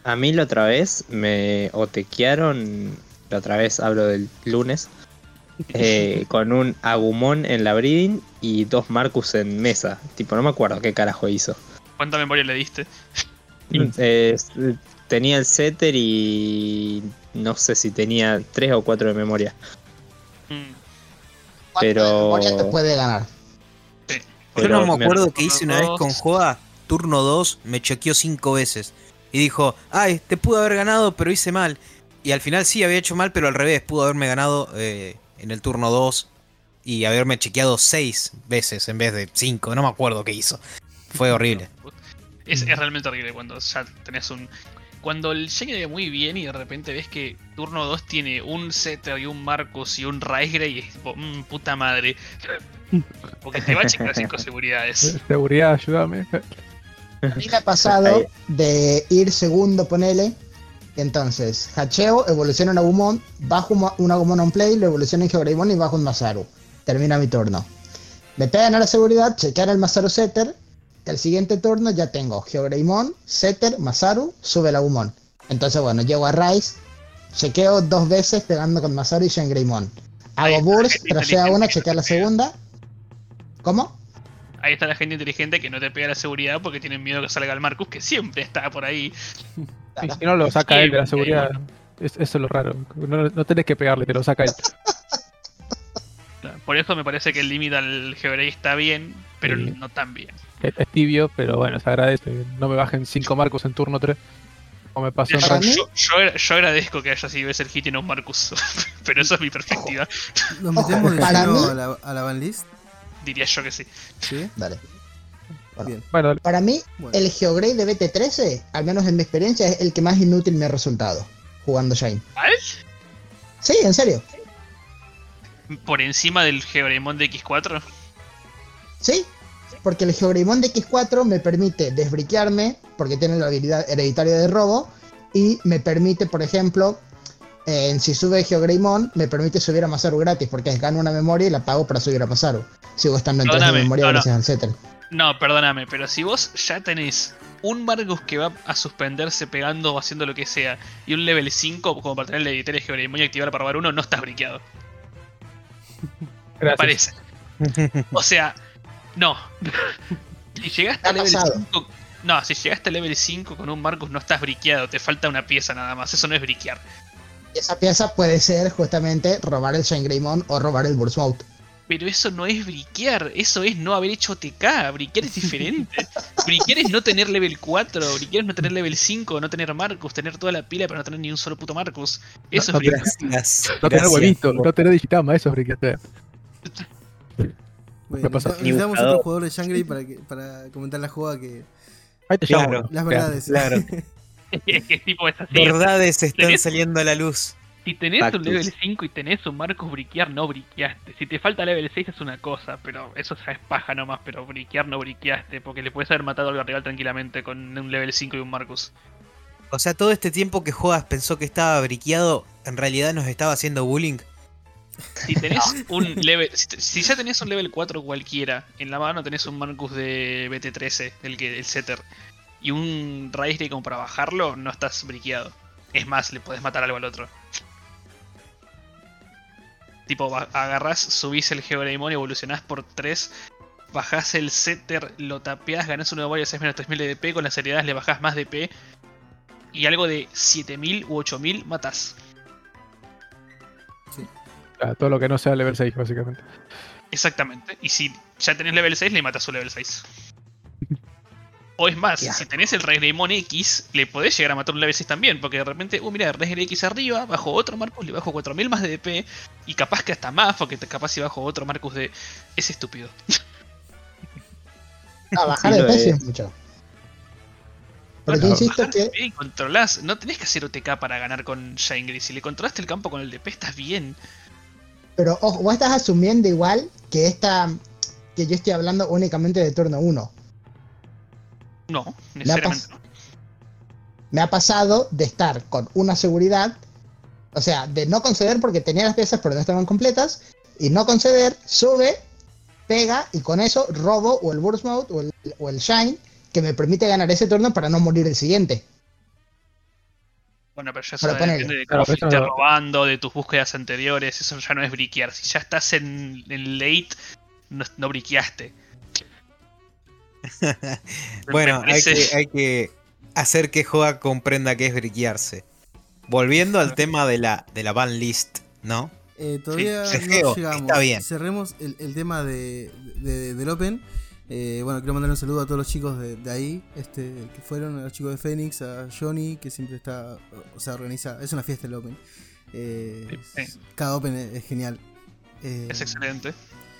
A mí la otra vez me otequearon, la otra vez hablo del lunes, eh, *laughs* con un Agumon en la breeding y dos Marcus en mesa. Tipo, no me acuerdo qué carajo hizo. ¿Cuánta memoria le diste? *laughs* Eh, tenía el setter y no sé si tenía tres o cuatro de memoria. Mm, ¿Cuánto Pero- de memoria te puede ganar? Yo no me acuerdo que hice una vez con Joa, turno 2, me chequeó cinco veces. Y dijo, ay, te pudo haber ganado, pero hice mal. Y al final sí había hecho mal, pero al revés, pudo haberme ganado eh, en el turno 2 y haberme chequeado seis veces en vez de cinco. No me acuerdo qué hizo. Fue *laughs* horrible. Es, es realmente horrible cuando ya tenés un. Cuando el Shane ve muy bien y de repente ves que turno 2 tiene un Setter y un Marcus y un Raigre y es tipo, mmm, puta madre. *laughs* Porque te va a checar 5 *laughs* seguridades. Seguridad, ayúdame. A mí me ha pasado de ir segundo, ponele. Entonces, hacheo, evoluciona un Agumon, bajo un Agumon on play, lo evoluciona en Geogreymon y bajo un Masaru. Termina mi turno. Me pegan a la seguridad, chequean el Masaru Setter. El siguiente turno ya tengo Geogreymon, Setter, Masaru, sube el Agumon. Entonces, bueno, llego a Rise, chequeo dos veces pegando con Masaru y Shengreymon. Ahí Hago burst, gente trasheo a una, inteligente que chequeo a la segunda. ¿Cómo? Ahí está la gente inteligente que no te pega la seguridad porque tienen miedo que salga el Marcus, que siempre está por ahí. Y si no lo saca él de la seguridad. Es- eso es lo raro. No, no tenés que pegarle, te lo saca él. Por eso me parece que el límite al Geogrey está bien, pero Sí. no tan bien. Es, tibio, pero bueno, se agradece. No me bajen 5 marcos en turno 3. Como me pasó en Yo, yo- yo- yo agradezco que haya sido ese el hit y no un Marcus, *laughs* pero eso es mi perspectiva. Nos metemos de para lleno mí- a la, a la banlist. Diría yo que sí. ¿Sí? Dale. Bien. Bueno, dale. Para mí, Bueno. el Geogrey de BT13, al menos en mi experiencia, es el que más inútil me ha resultado jugando Shine. ¿Vale? Sí, en serio. Por encima del Georemon de X4. Sí. Porque el Geogreymon de X4 me permite desbriquearme, porque tiene la habilidad hereditaria de robo, y me permite, por ejemplo, en si sube Geogreymon, me permite subir a Masaru gratis, porque gano una memoria y la pago para subir a Masaru. Sigo estando en 3 de memoria no, no. setter. No, perdóname, pero si vos ya tenés un Marcus que va a suspenderse pegando o haciendo lo que sea, y un level 5 como para tener la editoria de Georemon y activar para robar uno, no estás briqueado. Me parece. O sea, no. Si llegaste a level pasado. 5. No, si llegaste a level 5 con un Marcus no estás briqueado, te falta una pieza nada más. Eso no es briquear. Y esa pieza puede ser justamente robar el Shine Greymon o robar el Burst Mode. Pero eso no es briquear, eso es no haber hecho TK. Briquear es diferente. briquear es no tener level 4, briquear es no tener level 5, no tener Marcus, tener toda la pila pero no tener ni un solo puto Marcus. Eso No, es briquear. Gracias. No tener huevito, no tener digitama, eso es briquear. Bueno, necesitamos otro jugador de Shangri para, que, para comentar la jugada que. Ahí te Claro, llamo. Las Claro. verdades. Claro. Es *laughs* que tipo es así. Verdades están saliendo a la luz. Si tenés un level 5 y tenés un Marcus briquear, no briqueaste. Si te falta level 6 es una cosa, pero eso ya es paja nomás, pero briquear no briqueaste, porque le puedes haber matado al rival tranquilamente con un level 5 y un Marcus. O sea, todo este tiempo que Jodas pensó que estaba briqueado, en realidad nos estaba haciendo bullying. Si tenés *laughs* un level. Si, ya tenés un level 4 cualquiera, en la mano tenés un Marcus de BT13, el que el setter, y un Raise como para bajarlo, no estás briqueado. Es más, le podés matar algo al otro. Tipo, agarrás, subís el Geodaemon, evolucionás por 3, bajás el setter, lo tapeás, ganás uno de varios 6 menos 3000 de DP, con las heredades le bajás más DP, y algo de 7000 u 8000 matás. Claro, todo lo que no sea level 6, básicamente. Exactamente. Y si ya tenés level 6, le matas su level 6. O es más, si tenés el Regnemon X, le podés llegar a matar un level 6 también. Porque de repente, uh, mira, Regre X arriba, bajo otro Marcus, le bajo 4000 más de DP. Y capaz que hasta más, porque capaz si bajo otro Marcus de. Es estúpido. A bajar Sí, de lo precio es. es mucho. Porque Bueno, insisto que DP y controlás. No tenés que hacer OTK para ganar con Shangri. Si le controlaste el campo con el DP, estás bien. Pero ojo, vos estás asumiendo igual que esta. que yo estoy hablando únicamente de turno 1. No, necesariamente no. Me ha pasado de estar con una seguridad. O sea, de no conceder porque tenía las piezas pero no estaban completas. Y no conceder, sube, pega y con eso robo o el Burst Mode o el, o el Shine que me permite ganar ese turno para no morir el siguiente. Bueno, pero ya eso Pero depende de cómo no- robando, de tus búsquedas anteriores, eso ya no es briquear. Si ya estás en, en late, no, no briqueaste. *laughs* Bueno, hay que, hay que hacer que Joa comprenda que es briquearse. Volviendo al tema de la, de la ban list, ¿no? Eh, todavía Sí, no llegamos. está bien. Cerremos el, el tema de, de- del Open. Eh, bueno, quiero mandar un saludo a todos los chicos de, de ahí, este, que fueron, a los chicos de Phoenix, a Johnny, que siempre está, o sea, organiza, es una fiesta el Open. Eh, Sí, sí. Cada Open es, es genial. Eh, Es excelente.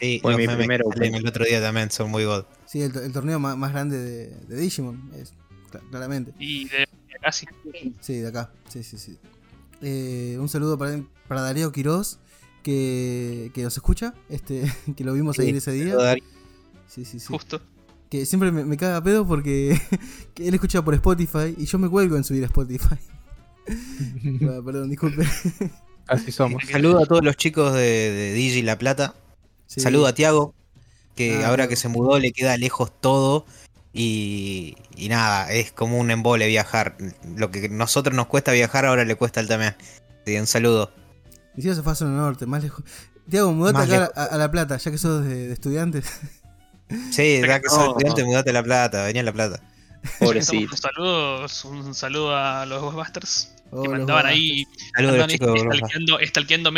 Sí, Fue mi memes primer que Open. salen el otro día también son muy god. Sí, el, to- el torneo más, grande de, de Digimon, es, claramente. Y de casi. Sí, de acá, sí, sí, sí. Eh, un saludo para, para Darío Quiroz, que, que nos escucha, este, *laughs* que lo vimos ahí en ese día. Sí, sí, sí. Justo. Que siempre me, me caga a pedo porque *laughs* que él escucha por Spotify y yo me cuelgo en subir a Spotify. Bueno, *laughs* perdón, disculpe. Así somos. Saludo a todos los chicos de, de Digi La Plata. Sí. Saludo a Tiago, que Ah, ahora que se mudó le queda lejos todo. Y, y nada, es como un embole viajar. Lo que nosotros nos cuesta viajar, ahora le cuesta a él también. Sí, un saludo. Ni siquiera se fue a zona norte, más lejos. Tiago, mudate Más acá a, a La Plata, ya que sos de, de estudiantes. *laughs* Sí, ya que sos No. estudiante, mudate a La Plata, venía a La Plata. Pobrecito. Un saludo, un saludo a los Ghostbusters. Oh, que los mandaban ahí, Saludos chicos de Main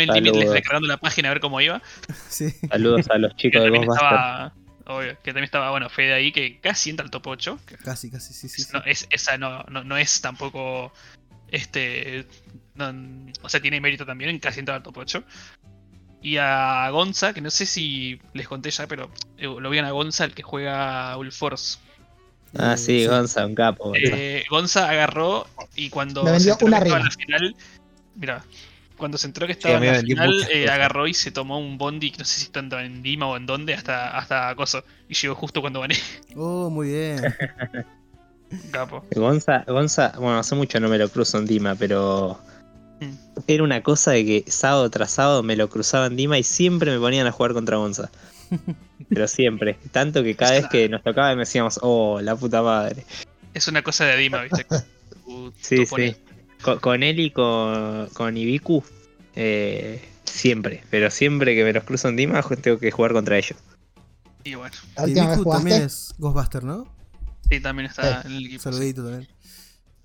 Saludos. Limitless, recargando la página a ver cómo iba. *laughs* Sí. Saludos a los Que chicos de también Ghostbusters. estaba, obvio, que también estaba, bueno, Fede ahí, que casi entra al top 8. que Casi, casi, sí, sí. sí. no, es, esa no, no, no es tampoco, este, no- o sea, tiene mérito también en casi entrar al top 8. Y a Gonza, que no sé si les conté ya, pero eh, lo vean a Gonza, el que juega Ulf Force. Ah, sí, Gonza, un capo. Gonza. Eh, Gonza agarró y cuando Me se vendió enteró una que estaba en rima. la final, mira, cuando se enteró que Sí, estaba mí en la final, eh, agarró y se tomó un bondi, no sé si tanto en Dima o en dónde, hasta, hasta Coso. Y llegó justo cuando gané, *laughs* Oh, muy bien. capo. Gonza, Gonza, bueno, hace mucho no me lo cruzo en Dima, pero Mm. era una cosa de que sábado tras sábado me lo cruzaba en Dima y siempre me ponían a jugar contra Gonza. *laughs* Pero siempre. Tanto que cada vez que nos tocaba me decíamos, oh, la puta madre. Es una cosa de Dima, viste. *laughs* Tú- Sí, tú sí. Con, con él y con, con Ibiku, eh, siempre. Pero siempre que me los cruzo en Dima, tengo que jugar contra ellos. Y bueno, Miku también es Ghostbuster, ¿no? sí, también está en el equipo. Saludito también.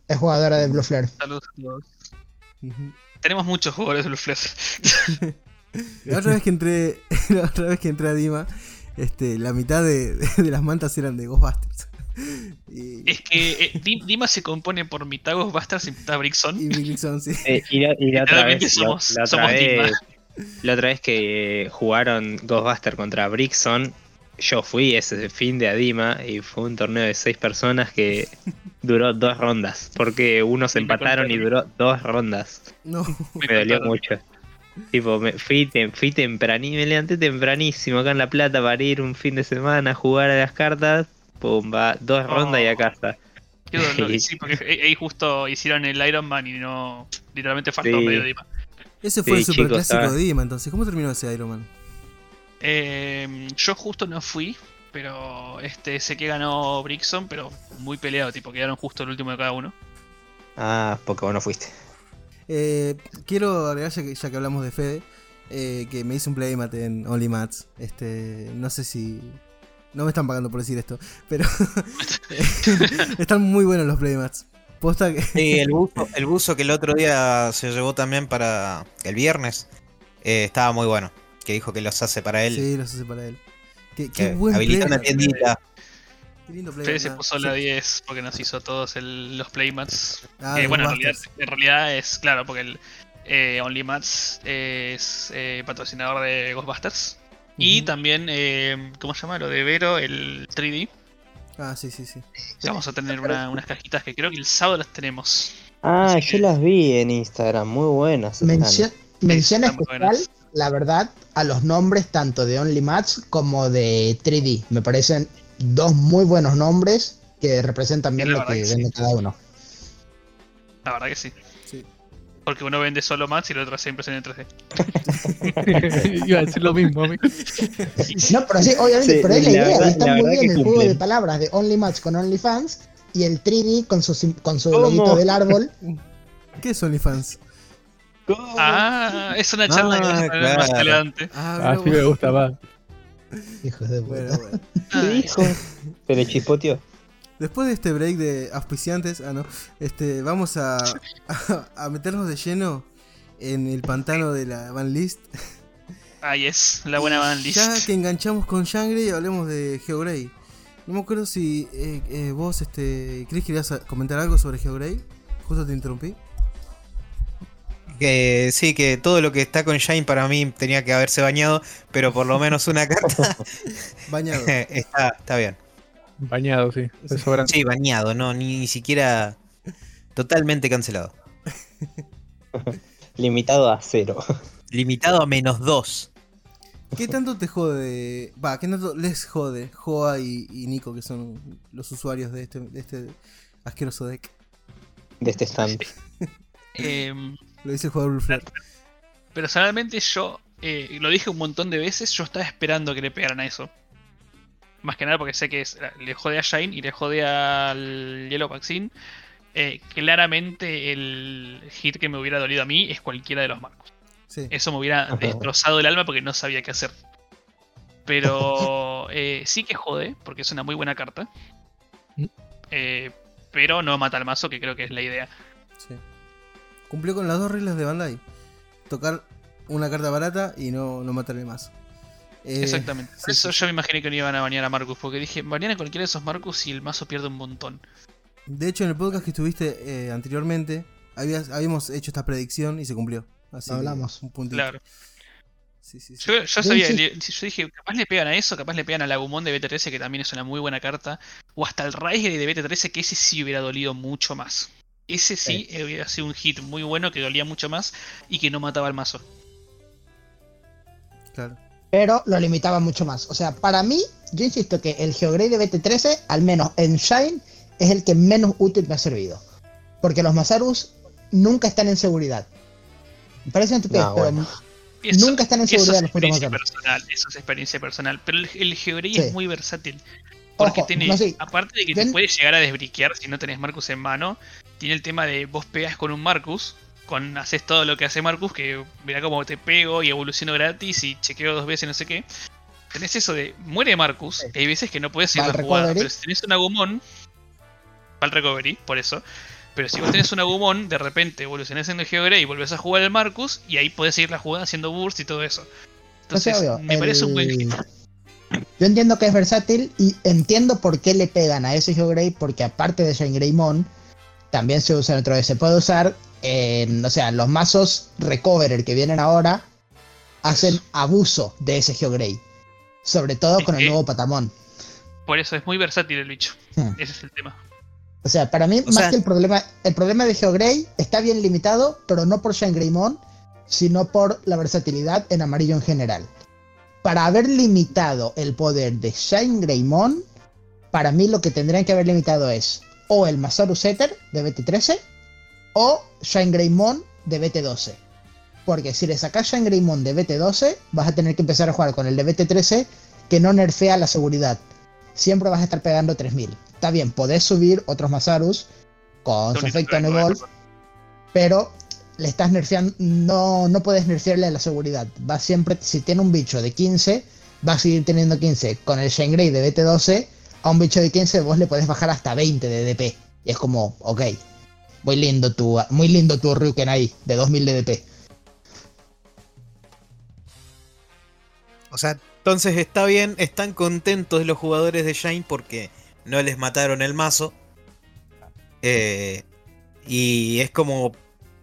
es jugadora de Blue Flare. Saludos a todos. Tenemos muchos jugadores de Blue Flash. *laughs* La otra vez que entré, *laughs* la otra vez que entré a Dima, este, la mitad de, de las mantas eran de Ghostbusters. *laughs* Y, Es que eh, Di- Dima se compone por mitad Ghostbusters y mitad Brickson. y Brixon, sí. Eh, y, la, y la otra vez, la- somos- la, otra somos Dima. vez, la otra vez que jugaron Ghostbuster contra Brixon, yo fui ese fin de Adima y fue un torneo de seis personas que *laughs* duró dos rondas. Porque unos empataron y duró dos rondas. No, Me Me dolió mucho. Tipo, me fui, tem- fui tempranísimo, me levanté tempranísimo acá en La Plata para ir un fin de semana a jugar a las cartas. Pumba, dos Oh. rondas y a casa. Qué dolor. *laughs* Sí, porque ahí justo hicieron el Iron Man y no. Literalmente faltó Sí. medio Dima. ese fue Sí, el super chicos, clásico ah. de Dima, entonces. ¿Cómo terminó ese Iron Man? Eh, yo justo no fui, pero este sé que ganó Brickson, pero muy peleado, tipo, quedaron justo el último de cada uno. Ah, porque vos no fuiste. Eh, quiero agregar, ya que, ya que hablamos de Fede, eh, que me hice un playmate en Only Mats. Este, no sé si. No me están pagando por decir esto, pero. *laughs* están muy buenos los playmats. Posta que. Sí, el buzo, el buzo que el otro día se llevó también para el viernes eh, estaba muy bueno. Que dijo que los hace para él. Sí, los hace para él. Qué, qué buen habilita una tiendita. Qué lindo Fede playmat. se puso la 10 porque nos hizo todos el- los playmats. Ah, los bueno, en realidad, en realidad es claro, porque el eh, Only Mats es eh, patrocinador de Ghostbusters. Y también, eh, ¿cómo se llama? Lo de Vero, el 3D. Ah, sí, sí, sí. Vamos a tener una- unas cajitas que creo que el sábado las tenemos. Ah, Así yo que- las vi en Instagram, muy buenas. especial, buenas. la verdad, a los nombres tanto de Only Mats como de 3D. Me parecen dos muy buenos nombres que representan bien lo que que vende sí. cada uno. La verdad que sí. Sí. Porque uno vende solo Mats y el otro hace impresión en 3D. *laughs* Iba a decir lo mismo, amigo. No, pero sí, obviamente, Sí, pero es la, la idea. verdad- está la muy bien que el juego de palabras de Only Mats con Only Fans y el 3D con su, sim- con su ¿Cómo? loguito del árbol. ¿Qué es OnlyFans? Ah, es una charla que Ah, a tener más claro. adelante. Ah, Así me gusta más. *laughs* Hijos de puta. bueno, bueno. *laughs* ¿Qué dijo? Se le chispoteó. Después de este break de auspiciantes, ah no, este, vamos a, a, a meternos de lleno en el pantano de la Van List. Ahí es, la buena band list. Ya que enganchamos con Shangri y hablemos de GeoGrey. No me acuerdo si eh, eh, vos, este, Chris, querías comentar algo sobre GeoGrey. Justo te interrumpí. Que sí, que todo lo que está con Shine para mí tenía que haberse bañado, pero por lo menos una carta *laughs* Bañado. *laughs* está, está bien. Bañado, sí. Sí, bañado, no, ni, ni siquiera totalmente cancelado. *laughs* Limitado a cero. Limitado a menos dos. ¿Qué tanto te jode? Va, ¿qué tanto les jode Joa y, y Nico, que son los usuarios de este, de este asqueroso deck? De este stand. Em, Lo dice el jugador personalmente yo, eh, lo dije un montón de veces, yo estaba esperando que le pegaran a eso. Más que nada porque sé que es- le jode a Shine y le jode al Yellow Vaccine. Eh, claramente el hit que me hubiera dolido a mí es cualquiera de los marcos. Sí. Eso me hubiera destrozado el alma porque no sabía qué hacer. Pero *laughs* eh, sí que jode, porque es una muy buena carta. Eh, pero no mata al mazo, que creo que es la idea. Sí. Cumplió con las dos reglas de Bandai. Tocar una carta barata y no, no matarle más. Eh, Exactamente. Por sí, eso sí, yo me imaginé que no iban a banear a Marcus, porque dije, banean a cualquiera de esos Marcus y el mazo pierde un montón. De hecho, en el podcast que estuviste eh, anteriormente, habías, habíamos hecho esta predicción y se cumplió. Así hablamos. Un puntito. Claro. Sí, sí, sí. Yo, sabía, yo dije, capaz le pegan a eso, capaz le pegan al Agumon de BT13, que también es una muy buena carta, o hasta el Raige de BT13, que ese sí hubiera dolido mucho más. Ese sí eh, hubiera sido un hit muy bueno, que dolía mucho más y que no mataba al mazo. Claro. pero lo limitaba mucho más. O sea, para mí, yo insisto que el Geograde de BT13, al menos en Shine, es el que menos útil me ha servido. Porque los Mazarus nunca están en seguridad. Me parece estupidez, No, pero bueno. Eso- nunca están en eso seguridad es los experiencia personal, eso es experiencia personal. Pero el, el Geogrey Sí. es muy versátil. Porque Ojo, no sé, aparte de que te en- puede llegar a desbriquear si no tenés Marcus en mano, tiene el tema de vos pegas con un Marcus, con haces todo lo que hace Marcus, que mira cómo te pego y evoluciono gratis y chequeo dos veces, no sé qué. Tenés eso de muere Marcus, Sí. hay veces que no puedes la jugada, recovery. pero si tenés un Agumon, al recovery, por eso. Pero si vos tenés un Agumon, de repente evolucionás en el Geogrey y volvés a jugar el Marcus, y ahí podés seguir la jugada haciendo burst y todo eso. Entonces, obvio, me parece un buen hit. Yo entiendo que es versátil y entiendo por qué le pegan a ese Geogrey, porque aparte de Greymon, también se usa en otro Se puede usar en, o sea, los mazos Recoverer que vienen ahora hacen abuso de ese Geogrey. Sobre todo con el nuevo Patamon. Por eso es muy versátil el bicho. Hmm. Ese es el tema. O sea, para mí, O más sea- que el problema, el problema de Geogrey está bien limitado, pero no por Greymon, sino por la versatilidad en amarillo en general. Para haber limitado el poder de Shine Greymon, para mí lo que tendrían que haber limitado es o el Masaru Setter de BT13 o Shine Greymon de BT12. Porque si le sacas Shine Greymon de BT12, vas a tener que empezar a jugar con el de BT13 que no nerfea la seguridad. Siempre vas a estar pegando 3000. Está bien, podés subir otros Masarus con su efecto Evolve, pero le estás nerfeando, no, no puedes nerfearle la seguridad. Va siempre, si tiene un bicho de 15, va a seguir teniendo 15. Con el Shine Grey de BT12, a un bicho de 15 vos le podés bajar hasta 20 de DP. Y es como, ok, muy lindo tu, muy lindo tu Ryuken ahí, de 2000 de DP. O sea, entonces está bien, están contentos los jugadores de Shine porque no les mataron el mazo. Eh, y es como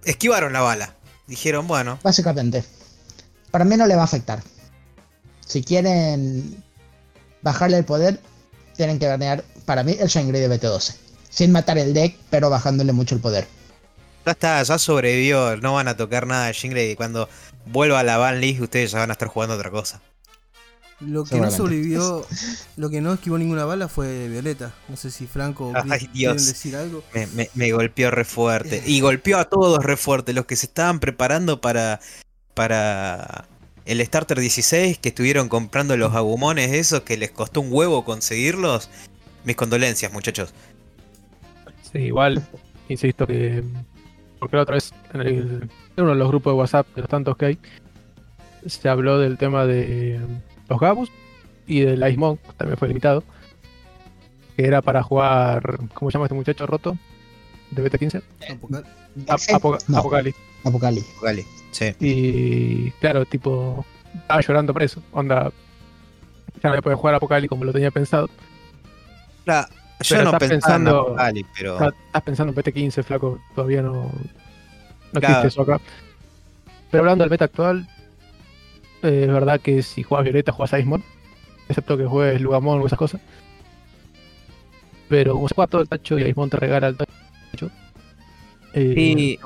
esquivaron la bala. Dijeron, bueno, Básicamente. Para mí no le va a afectar. Si quieren bajarle el poder, tienen que ganar, para mí, el Shine Grey de BT12. Sin matar el deck, pero bajándole mucho el poder. ya está, ya sobrevivió, no van a tocar nada de Shingray. Cuando vuelva a la ban list, ustedes ya van a estar jugando otra cosa. Lo que no sobrevivió, *laughs* lo que no esquivó ninguna bala fue Violeta. No sé si Franco o Ay, Chris quieren decir algo. Me, me- me golpeó re fuerte. Y golpeó a todos re fuerte. Los que se estaban preparando para, para el Starter 16, que estuvieron comprando los agumones esos, que les costó un huevo conseguirlos. Mis condolencias, muchachos. Sí, igual, insisto que. Porque la otra vez, en, el- en uno de los grupos de WhatsApp, de los tantos que hay, se habló del tema de eh, los Gabus y del Ice Monk, también fue limitado. Que era para jugar. ¿Cómo se llama este muchacho roto? De BT15. Apocal- Ap- Apoca- No. Apocalipsis. Apocali. Vale, sí. Y claro, tipo, estaba llorando por eso. Onda, ya no voy a poder jugar Apocalipsis como lo tenía pensado. Claro, yo Pero no estás pensaba en pensando- Apocalipsis, pero. Estás estás pensando en BT15, flaco, todavía no, no Claro. existe eso acá. Pero hablando del meta actual, eh, es verdad que si juegas Violeta, juegas Ice excepto que juegues Lugamon o esas cosas. Pero como se juega todo el tacho y Ice te regala el tacho, eh, Sí,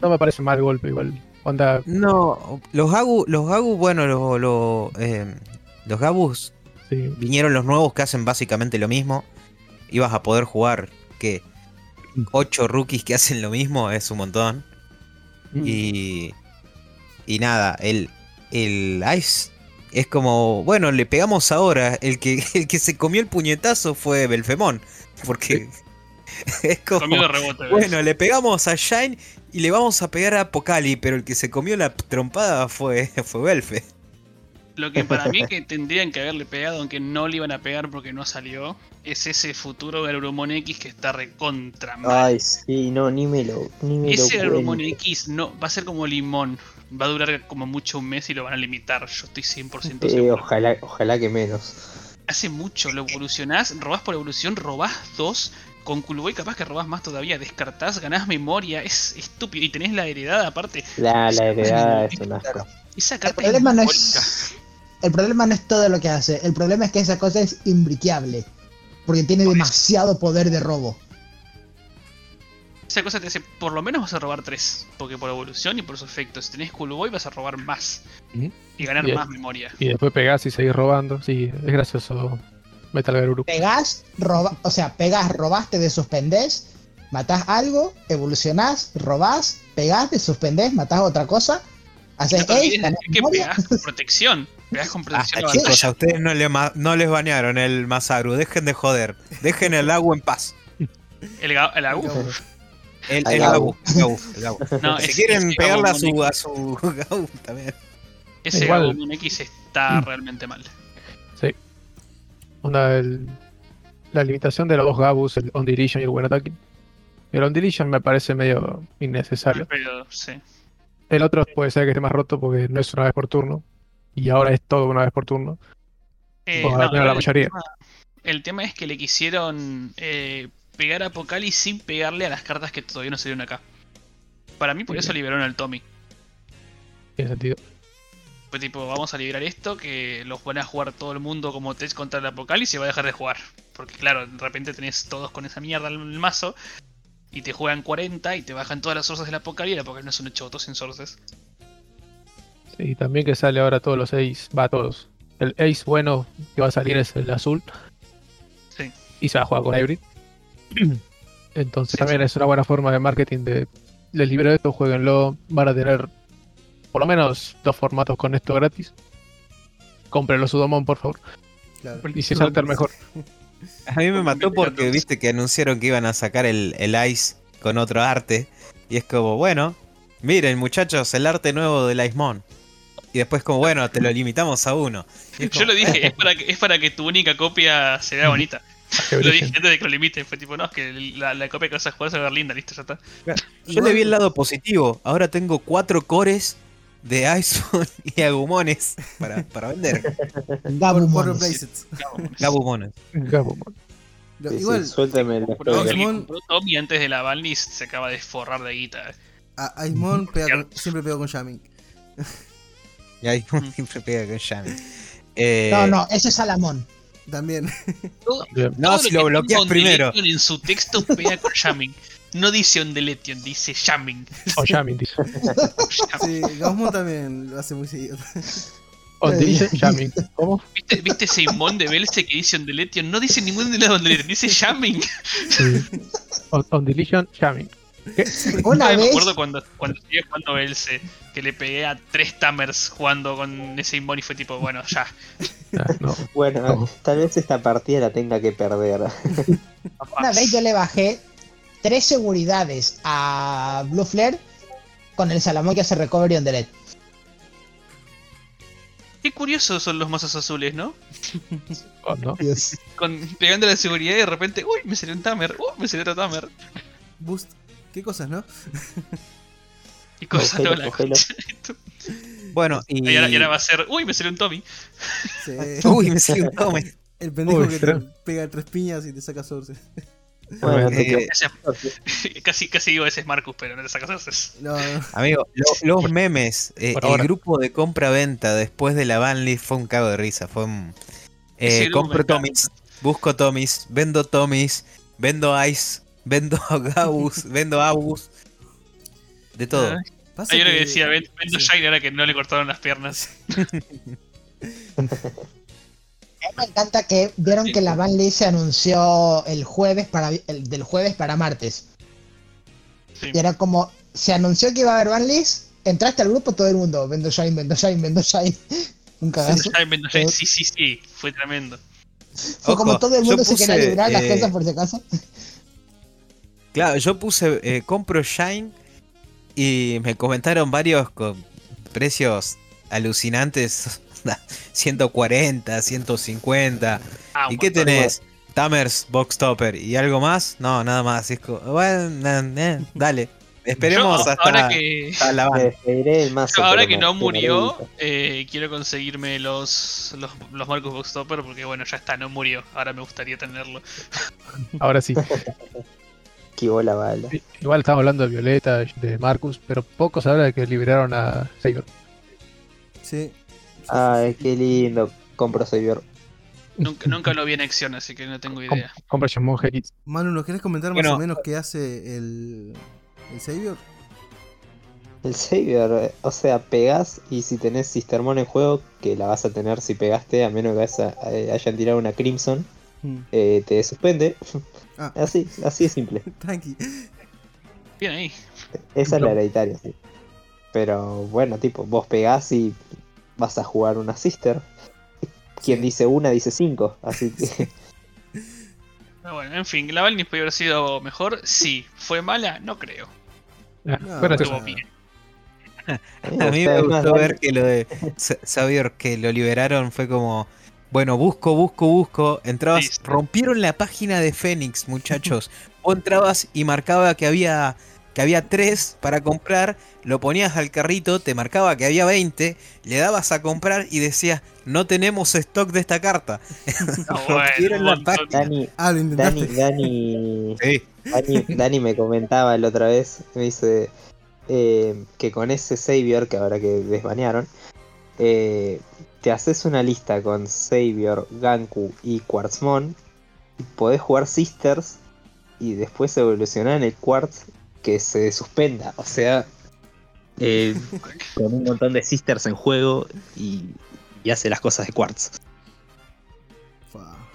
no me parece mal golpe igual. Onda, no, los Gabu, los Gabu, bueno, los, los, eh, los Gabus sí, vinieron los nuevos que hacen básicamente lo mismo. Ibas a poder jugar que ocho rookies que hacen lo mismo es un montón. Y y nada, el el Ice es como, bueno, le pegamos ahora, el que *laughs* el que se comió el puñetazo fue Belfemón, porque *laughs* es como de rebote. bueno, le pegamos a Shine y le vamos a pegar a Pocali, pero el que se comió la trompada fue *laughs* fue Belfe. Lo que para mí que tendrían que haberle pegado, aunque no le iban a pegar porque no salió, es ese futuro Garurumon X que está recontra mal. Ay, sí, no, ni me lo. Ni me Ese lo. X no, va a ser como limón. Va a durar como mucho un mes y lo van a limitar. Yo estoy 100% Eh, seguro. ojalá, ojalá que menos. Hace mucho, lo evolucionás, robás por evolución, robás dos. Con Kulboy capaz que robás más todavía. Descartás, ganás memoria. Es estúpido. Y tenés la heredada aparte. La, la heredada es un asco. Esa El problema, no es, el problema no es todo lo que hace, el problema es que esa cosa es imbriqueable. Porque tiene Por eso. demasiado poder de robo. Esa cosa te hace, por lo menos vas a robar tres. Porque por evolución y por su efecto, si tenés Kulboy vas a robar más. Y ganar más memoria. y después pegás y seguís robando. Sí, es gracioso Metal Gear Uruk. Pegás, roba, o sea, pegás, robaste, desuspendés, matás algo, evolucionás, robás, pegás, desuspendés, matás otra cosa, haces No te decir que pegás con protección. Pegás con protección Basta, a sí. chicos, a batalla. ustedes no, le ma- no les banearon el Masaru, dejen de joder, dejen el agua en paz. El, el Agu. El, el Gabu. Gabu, el Gabu, Gabu. *laughs* No, si quieren ese pegarle a su, *laughs* a su Gabu también. Ese Igual. Agumon X está realmente mal. Onda, el- la limitación de los dos Gabus, el On Deletion y el buen ataque, El On Deletion me parece medio innecesario. Pero, sí. El otro puede ser que esté más roto porque no es una vez por turno. Y ahora es todo una vez por turno. Eh, O al menos la el mayoría. tema- El tema es que le quisieron eh, pegar a Pocali sin pegarle a las cartas que todavía no salieron acá. Para mí por eso liberaron al Tommy. Tiene sentido. Fue tipo, vamos a liberar esto, que los van a jugar todo el mundo como test contra el Apocalipsis y va a dejar de jugar. Porque claro, de repente tenés todos con esa mierda en el mazo y te juegan 40 y te bajan todas las sources del Apocalipsis y el Apocalipsis no es un choto sin sources. Y también que sale ahora todos los Ace. Va, todos. El Ace bueno que va a salir es el azul. Sí. Y se va a jugar con Hybrid. *clears throat* Entonces también es una buena forma de marketing de les libero esto, jueguenlo. Van a tener por lo menos dos formatos con esto gratis. Cómprenlo Sudomon, por favor. Claro. Y si salta el mejor. *laughs* A mí me mató porque viste que anunciaron que iban a sacar el, el Ice con otro arte. Y es como, bueno, miren muchachos, el arte nuevo del Icemon. Y después como, bueno, te lo limitamos a uno. Yo lo dije, *laughs* es para, que, es para que tu única copia se vea bonita. Lo dije antes de que lo limiten. Fue tipo, no, es que la, la copia que vas a jugar se va a ver linda, listo, ya está. Yo le vi el lado positivo. Ahora tengo cuatro cores de Icemon *laughs* y Agumones para, para vender. Gabumones. Gabumones. Gabumon. Lo- Sí, sí, Igual, suéltame que compró Tommy antes de la banlist se acaba de forrar de guita. a Aimon pega con- siempre pega con Jamming. Y Icemon siempre pega con. Eh, No, no, ese es Salamón. También. Todo-. No, todo si lo bloqueas primero. En su texto pega con jamming. No dice on deletion, dice jamming. O Yamin dice. Sí, Gaussmon también lo hace muy seguido. O dice Yamin. ¿Cómo? ¿Viste, ¿Viste ese imón de Belce que dice on deletion? No dice ningún de los on deletion, dice jamming. Sí. On, on Deletion, Yamin. Una me vez, acuerdo cuando, cuando seguía jugando Belce, que le pegué a tres Tamers jugando con ese imón y fue tipo, bueno, ya. Ah, no. *laughs* Bueno, tal vez esta partida la tenga que perder. *laughs* una vez yo le bajé tres seguridades a Blue Flare con el Salamón que hace recovery on the LED. Qué curiosos son los mazos azules, ¿no? Oh, no. Con, pegando la seguridad y de repente, uy, me salió un Tamer, uy, me salió otro Tamer. Boost. Qué cosas, ¿no? *laughs* Y cosas Cogelo, la cogelo. *laughs* Bueno, y. Y ahora, y ahora va a ser, uy, me salió un Tommy. Sí. *laughs* Uy, me salió un Tommy. El pendejo Uy, que te pero- pega tres piñas y te saca. Bueno, Eh, casi, casi digo ese es Marcus, pero no te sacas haces. No, no. Amigo, lo- los memes, eh, el ahora. grupo de compra-venta después de la banlist fue un cago de risa. Fue un. Eh, compro. Tomis, busco Tomis, vendo Tomis, vendo Ice, vendo Gabus, vendo Abus. De todo. Ah, Pasa Hay uno que que- decía, "Ven- vendo sí. Shine ahora que no le cortaron las piernas. *laughs* A mí me encanta que vieron que la banlist se anunció el jueves para el del jueves para martes. Sí. Y era como se anunció que iba a haber banlist, entraste al grupo todo el mundo, vendo Shine, vendo Shine, vendo Shine. *laughs* Un cagazo. Shine, vendo Shine, sí, sí, sí, fue tremendo. Fue como todo el mundo se quería librar las eh, cosas por si acaso. Claro, yo puse eh, compro Shine y me comentaron varios con precios alucinantes. *laughs* 140, 150. Ah, ¿Y qué tenés? Tamers, Box Topper y algo más? No, nada más. Es como, bueno, eh, dale. Esperemos Yo, hasta, ahora que, hasta la ahora que no murió, eh, quiero conseguirme los, los, los Marcus Boxtopper porque bueno, ya está, no murió. Ahora me gustaría tenerlo. Ahora sí. *laughs* Esquivó la bala. Igual estamos hablando de Violeta, de Marcus, pero poco se habla de que liberaron a Saber. Sí. Ay, qué lindo. Compro Savior. Nunca, nunca lo vi en acción, así que no tengo idea. Compra. Manu, ¿nos querés comentar más Bueno. o menos qué hace el, el Savior? El Savior, o sea, pegás y si tenés Sistermon en juego, que la vas a tener si pegaste, a menos que haya- eh, hayan tirado una Crimson, Hmm. eh, te suspende. *laughs* Ah. Así, así de simple. *laughs* Tranqui. Bien ahí. Esa es la hereditaria, sí. Pero bueno, tipo, vos pegás y vas a jugar una Sister. Quien Sí. dice una, dice cinco. Así que *laughs* Pero bueno, en fin, la Valnis puede haber sido mejor. Sí. ¿Fue mala? No creo. Ah, No. Estuvo bien. A mí *laughs* me gustó ver que lo de Xavier que lo liberaron fue como bueno, busco, busco, busco, entrabas, Listo. rompieron la página de Fénix, muchachos. *laughs* vos entrabas y marcaba que había, que había 3 para comprar, lo ponías al carrito, te marcaba que había 20, le dabas a comprar y decías, no tenemos stock de esta carta. *laughs* No, bueno, la. Dani, Ah. Dani, Dani, *laughs* Sí. Dani, Dani me comentaba la otra vez, me dice eh, que con ese Savior, que ahora que desbanearon, eh, te haces una lista con Savior, Ganku y Quartzmon, y podés jugar Sisters y después evolucionar en el Quartz que se suspenda. O sea, eh, *laughs* con un montón de Sisters en juego y, y hace las cosas de Quartz.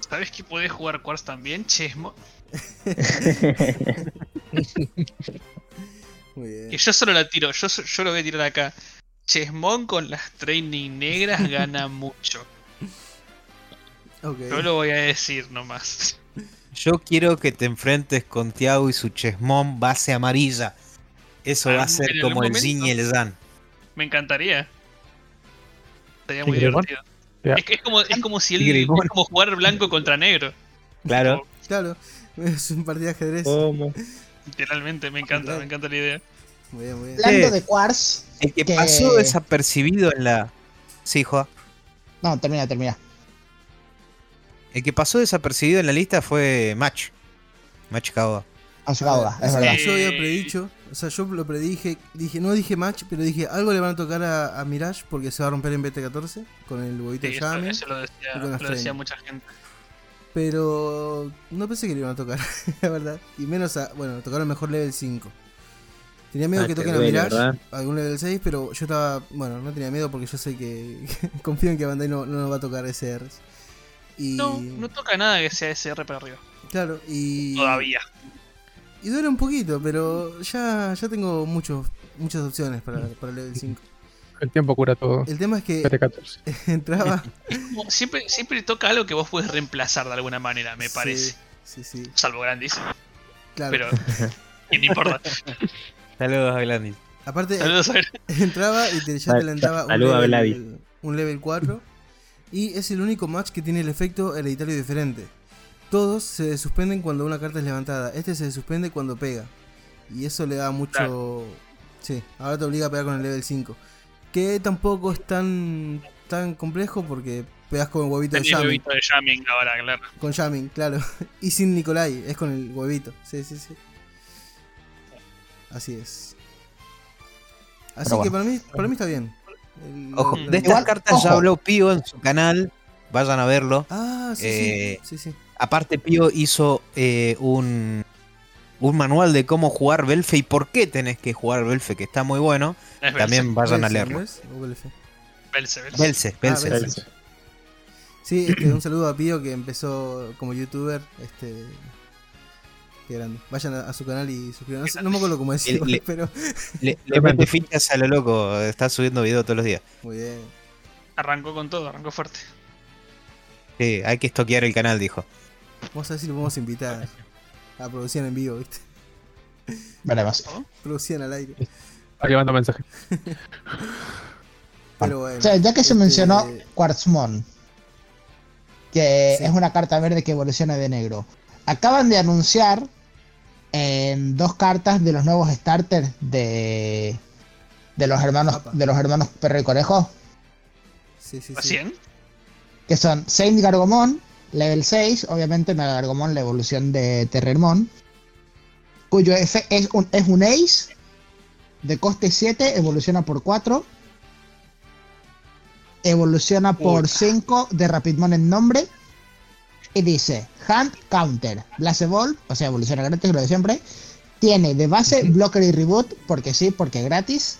¿Sabes que podés jugar Quartz también? Chesmo. *laughs* *laughs* Muy bien. Que yo solo la tiro, yo, yo lo voy a tirar acá. Chesmón con las training negras gana *laughs* mucho. Yo lo voy a decir nomás. Yo quiero que te enfrentes con Tiago y su chesmón base amarilla. Eso va a Ah, ser como el Zin y el Zan. Me encantaría. Sería muy divertido. Es, que es como, es como si él es como jugar blanco contra negro. Claro. Claro, *laughs* es un partido de ajedrez. ¿Cómo? *laughs* Literalmente, me encanta, me encanta la idea. Muy bien, muy bien. Hablando Sí. de Quartz. El que Que- pasó desapercibido en la. Sí, Joa. No, termina, termina. El que pasó desapercibido en la lista fue Match. Match Kaoda. A su cauda, es verdad. Yo había predicho, o sea, yo lo predije, dije, no dije match, pero dije, algo le van a tocar a, a Mirage porque se va a romper en BT14 con el huevito Sí, de eso, lo decía, lo decía mucha gente. pero no pensé que le iban a tocar, *laughs* la verdad. Y menos a, bueno, tocaron mejor level 5. Tenía miedo Ah, que toquen a Mirage, ¿verdad? algún level 6, pero yo estaba, bueno, no tenía miedo porque yo sé que *laughs* confío en que Bandai no, no nos va a tocar SRs. Y, No, no toca nada que sea SR para arriba. Claro, y... Todavía. Y duele un poquito, pero ya, ya tengo muchos, muchas opciones para, para el level 5. El tiempo cura todo. El tema es que PT14. *laughs* entraba. Es como- siempre, siempre toca algo que vos puedes reemplazar de alguna manera, me parece. Sí, sí, sí, Salvo Grandis. claro. Pero. *laughs* y no importa. Saludos a Glandis. Aparte, Saludos a ver. *laughs* entraba y te, ya te lanzaba un level, un level 4. Y es el único match que tiene el efecto hereditario diferente. Todos se suspenden cuando una carta es levantada. Este se suspende cuando pega. Y eso le da mucho. Claro. Sí, ahora te obliga a pegar con el level 5. Que tampoco es tan, tan complejo porque pegas con el huevito de Tenía el Shaman. huevito de jamming ahora, claro. Con Yamin, claro. *laughs* Y sin Nikolai, es con el huevito. Sí, sí, sí. Así es. Así que para mí, para mí está bien. El- Ojo, el- de estas Igual, cartas ojo. ya habló Pío en su canal. Vayan a verlo. Ah, sí, Eh, sí. Sí, sí. Aparte, Pío hizo eh, un, un manual de cómo jugar Belfe y por qué tenés que jugar Belfe, que está muy bueno. Es También vayan a leerlo. O Belfe. Belce, Belce. Belce, Belce. Ah, Belce. Sí, este, un saludo a Pío que empezó como youtuber. Este. Qué grande. Vayan a, a su canal y suscriban. No, me acuerdo cómo decirlo, *laughs* Le- pero. Le, le *laughs* mete fichas a lo loco. Está subiendo video todos los días. Muy bien. Arrancó con todo, arrancó fuerte. Sí, hay que estoquear el canal, dijo. Vamos a ver si lo podemos invitar a producción en vivo, ¿viste? Veremos. Producción al aire. Está llevando mensajes. *laughs* Pero bueno. O sea, ya que se este, mencionó Quartzmon, que Sí. es una carta verde que evoluciona de negro, acaban de anunciar en dos cartas de los nuevos starters de de los hermanos Apa. de los hermanos Perro y Conejo, Sí, sí, sí. Que son Saint Gargomon, level 6, obviamente Mega Gargomon, la evolución de Terrermon, cuyo efe- es un, es un Ace de coste 7, evoluciona por 4, evoluciona por Puta. 5 de Rapidmon en nombre, y dice Hand Counter, Blast Evolve, o sea, evoluciona gratis, lo de siempre, tiene de base Blocker y Reboot, porque sí, porque gratis,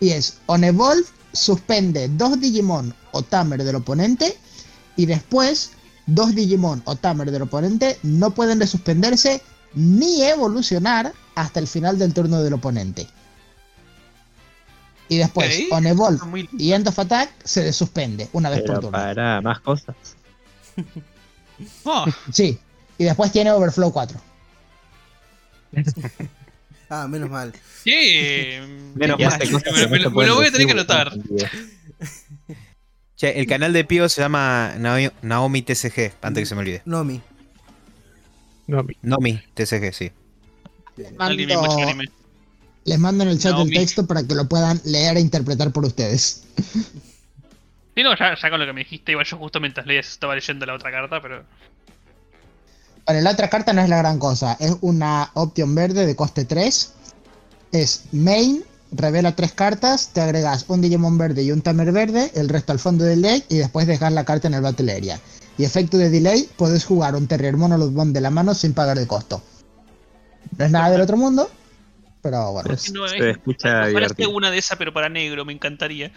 y es On Evolve, suspende dos Digimon o Tamer del oponente, y después dos Digimon o Tamer del oponente no pueden resuspenderse ni evolucionar hasta el final del turno del oponente. Y después, Ok. On Evolve y End of Attack se desuspende una vez por turno. para más cosas. *laughs* Oh, Sí. Y después tiene Overflow 4. *laughs* Ah, menos mal. sí. Menos mal. me, se me- me pueden lo voy a tener que anotar. Che, el canal de Pío se llama Nao- Naomi TCG, antes que se me olvide. Nomi. Nomi. Nomi, TCG, sí. Mando- les mando en el chat Naomi. el texto para que lo puedan leer e interpretar por ustedes. *laughs* Sí, no, ya, ya con lo que me dijiste, igual yo justo mientras leías estaba leyendo la otra carta, pero. Bueno, la otra carta no es la gran cosa. Es una opción verde de coste 3. Es main, revela tres cartas, te agregas un Digimon verde y un Tamer verde, el resto al fondo del deck y después dejas la carta en el Battle Area. Y efecto de delay, puedes jugar un Terrier Mono Bond de la mano sin pagar el costo. No es nada del otro mundo, pero bueno. Se- No, se es- escucha divertido. una de esas, pero para negro, me encantaría.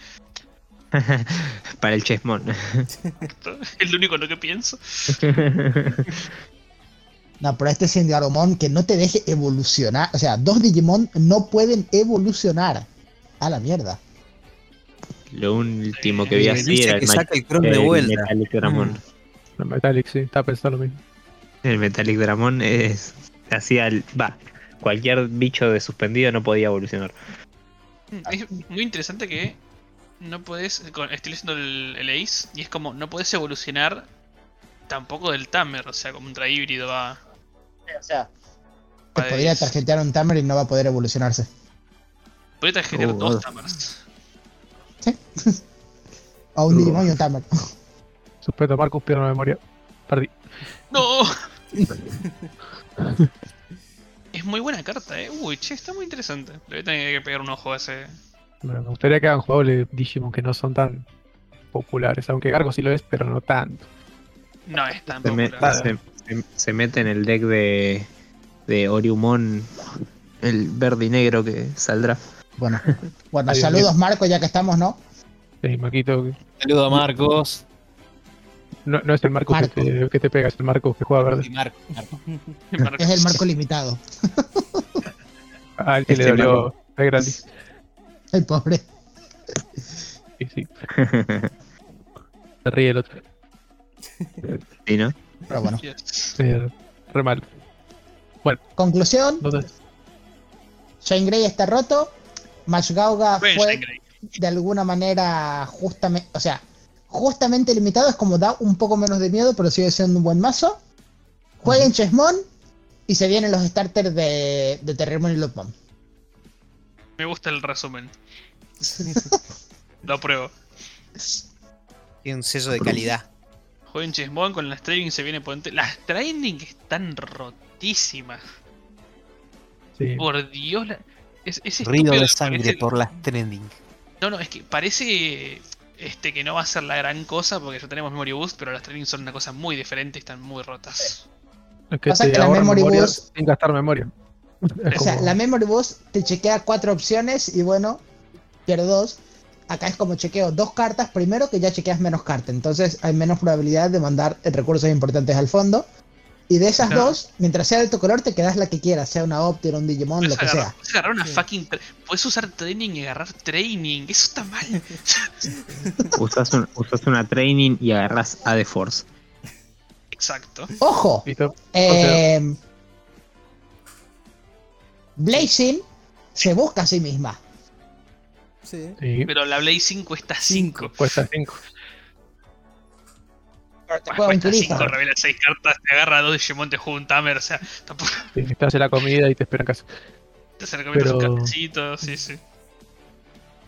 *laughs* Para el Chessmon. *laughs* Es lo único en lo que pienso. No, pero este es Aromon que no te deje evolucionar. O sea, dos Digimon no pueden evolucionar. A la mierda. Lo último que vi Me así era que el, saca el Chrome de el. Metallic Dramon. Metallic, sí, pensando lo mismo. El Metallic Dramon es. Hacía el. Va. Cualquier bicho de suspendido no podía evolucionar. Es muy interesante que no puedes. con- Estoy leyendo el, el Ace y es como no puedes evolucionar tampoco del Tamer, o sea, como un híbrido va. O sea, te de podría 10. tarjetear un Tamer y no va a poder evolucionarse. Podría tarjetear Uh, dos uh. Tamers. *laughs* O un Uh. Digimon y un Tamer. Suspeto Marcus, pierdo la memoria. Perdí. ¡No! *laughs* es muy buena carta, eh. Uy, che, está muy interesante. Le voy a tener que pegar un ojo a ese. Bueno, me gustaría que hagan juegos de Digimon que no son tan populares. Aunque Gargo sí lo es, pero no tanto. No es tan Se, me- popular. se- se- se mete en el deck de. de Oriumon. El verde y negro que saldrá. Bueno, *laughs* bueno saludos Marco, ya que estamos, ¿no? Sí, Marquito, Saludo a Marcos. no, no es el Marcus Marco. Que, te, que te pega, es el Marcus que juega verde. Marco, Marco. *laughs* Es el marco limitado. Ah, el que le Este dolió Marco. de gratis. *laughs* El pobre. Sí, sí. Se ríe el otro. ¿Sí, no? Pero bueno. Sí, re mal. Conclusión, ¿Dónde? Shane Grey está roto. Match Gauga Buen fue de alguna manera justamente, o sea, justamente limitado, es como da un poco menos de miedo, pero sigue siendo un buen mazo. Jueguen Chessmon y se vienen los starters de, de Terriermon y Loopmon. Me gusta el resumen. *laughs* Lo apruebo. Tiene un sello de calidad. Jueguen Chessmon con las trading se viene potente. Las trading están rotísimas. Sí. Por Dios, la- es, es Río de sangre parece- por las trending. No, no, es que parece este que no va a ser la gran cosa porque ya tenemos Memory Boost, pero las trading son una cosa muy diferente y están muy rotas. Es que Pasa que la ahorra Memory memoria Boost- sin gastar memoria. *laughs* O sea, la Memory Boost te chequea cuatro opciones y bueno, pierdo dos. Acá es como chequeo dos cartas primero que ya chequeas menos cartas. Entonces hay menos probabilidad de mandar recursos importantes al fondo. Y de esas Claro. dos, mientras sea de tu color, te quedas la que quieras, sea una Opter, un Digimon, lo que agarrar, sea. puedes agarrar una Sí. fucking. Puedes usar training y agarrar training. Eso está mal. *laughs* Usas, un- usas una training y agarras a The Force. Exacto. ¡Ojo! ¿Listo? Eh, Blazing se busca a sí misma. Sí. Sí, Pero la Blazing cuesta 5. cuesta 5. Te juega Cuesta 5, turista. revela 6 cartas, te agarra dos Digimon, te juega un Tamer. O sea, tampoco Te hace la comida y te espera en casa. te hace recomiendo Pero- un cafecito. Sí, sí.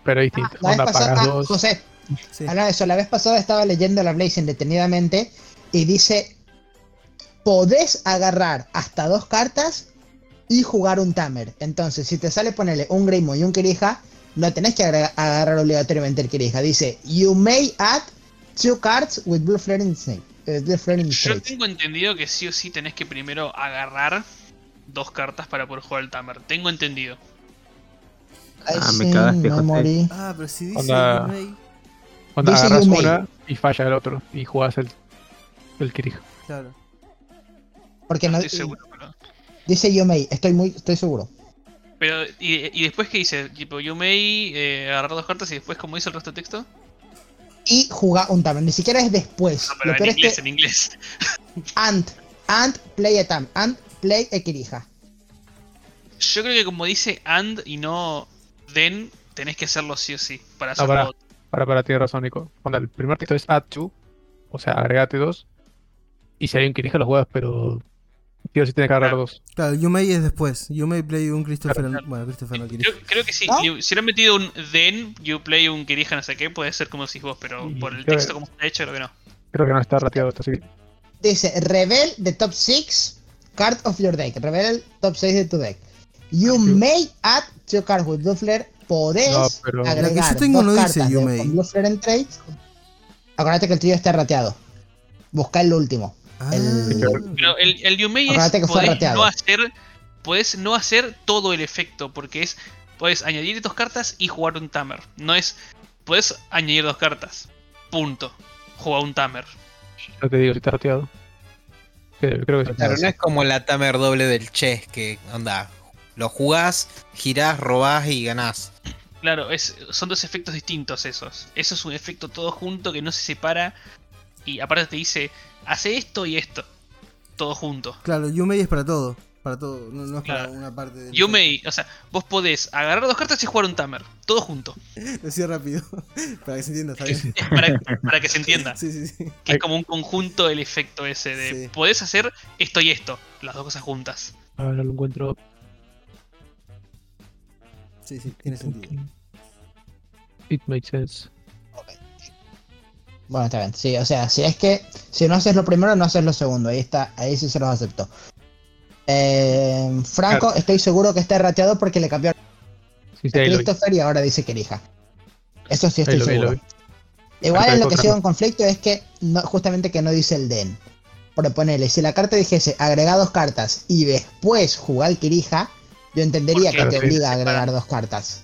Pero es distinto. Ah, La Onda, pasada, pagas ah, dos. José, Sí. hablando de eso, la vez pasada estaba leyendo la Blazing detenidamente y dice: Podés agarrar hasta dos cartas y jugar un Tamer. Entonces, si te sale ponerle un Greymon y un Kirija, no tenés que agarrar obligatoriamente el Kirija. Dice: You may add two cards with Blue Flaring Snake. eh, Blue Flaring Yo Straits". tengo entendido que sí o sí tenés que primero agarrar dos cartas para poder jugar el Tamer. Tengo entendido. Ah, me cagaste, José. Memory. Ah, pero si dice Onda- May, Onda, Dice agarras una y falla el otro. Y jugás el, el Kirija. claro. Porque No no, estoy seguro, pero. Dice You may, estoy muy, estoy seguro. Pero, ¿y, y después qué dice? Tipo, you may eh, agarrar dos cartas y después, ¿cómo dice el resto del texto? Y jugar un Tamer. Ni siquiera es después. No, pero Lo en es inglés, que en inglés. *laughs* and, and play a Tam, and play a Kirija. Yo creo que como dice and y no then, tenés que hacerlo sí o sí. Para Ah, hacerlo. pará. Para, para, tiene razón, Nico. El primer texto es add two. O sea, agregate dos. Y si hay un Kirija, los juegas, pero Sí o sí tiene que agarrar dos. Claro, Yumei es después. Yumei play un Christopher. Claro. Bueno, Christopher no Kirija. Creo, creo que sí. Si si hubieran metido un then, you play un Kirija, no sé qué, puede ser como decís vos, pero Y por el texto como está hecho, creo que no. Creo que no está rateado esto, que. Dice, reveal the top 6 card of your deck. Reveal el top 6 de tu deck. You sí. may add two cards with Blue Flare. Podés No, pero- agregar La que yo tengo dos no dice de- you may. Flare en trade. Acuérdate que el tuyo está rateado. Busca el último. Ah, El- Pero el, el Yumei es. Acuérdate que fue Podés rateado. no, hacer, podés no hacer todo el efecto, porque es. Podés añadir dos cartas y jugar un Tamer. No es. Podés añadir dos cartas. Punto. Jugar un Tamer. No te digo si está rateado. Creo, creo que sí. Pero no es como la Tamer doble del chess, que onda, lo jugás, girás, robás y ganás. Claro, es, son dos efectos distintos esos. Eso es un efecto todo junto que no se separa. Y aparte te dice, hace esto y esto. Todo junto. Claro, Yumei es para todo. Para todo. No, no es para una parte del. Yumei, o sea, vos podés agarrar dos cartas y jugar un Tamer. Todo junto. *laughs* Decía rápido. *laughs* para que se entienda, está bien. *laughs* Es para, para que se entienda. Sí, sí, sí. Que es como un conjunto el efecto ese de Sí. podés hacer esto y esto. Las dos cosas juntas. A ver, no lo encuentro. Sí, sí, tiene sentido. It makes sense. Bueno, está bien. Sí, o sea, si es que si no haces lo primero, no haces lo segundo. Ahí está, ahí sí se los acepto. Eh, Franco, Claro. estoy seguro que está rateado porque le cambió a Sí, sí, vi. Christopher y ahora dice que elija. Eso sí estoy Ahí lo seguro. Igual en lo que cosa. en conflicto es que no, justamente que no dice el den. Por ponerle, si la carta dijese agrega dos cartas y después jugar Kirija, yo entendería que te obliga a agregar dos cartas.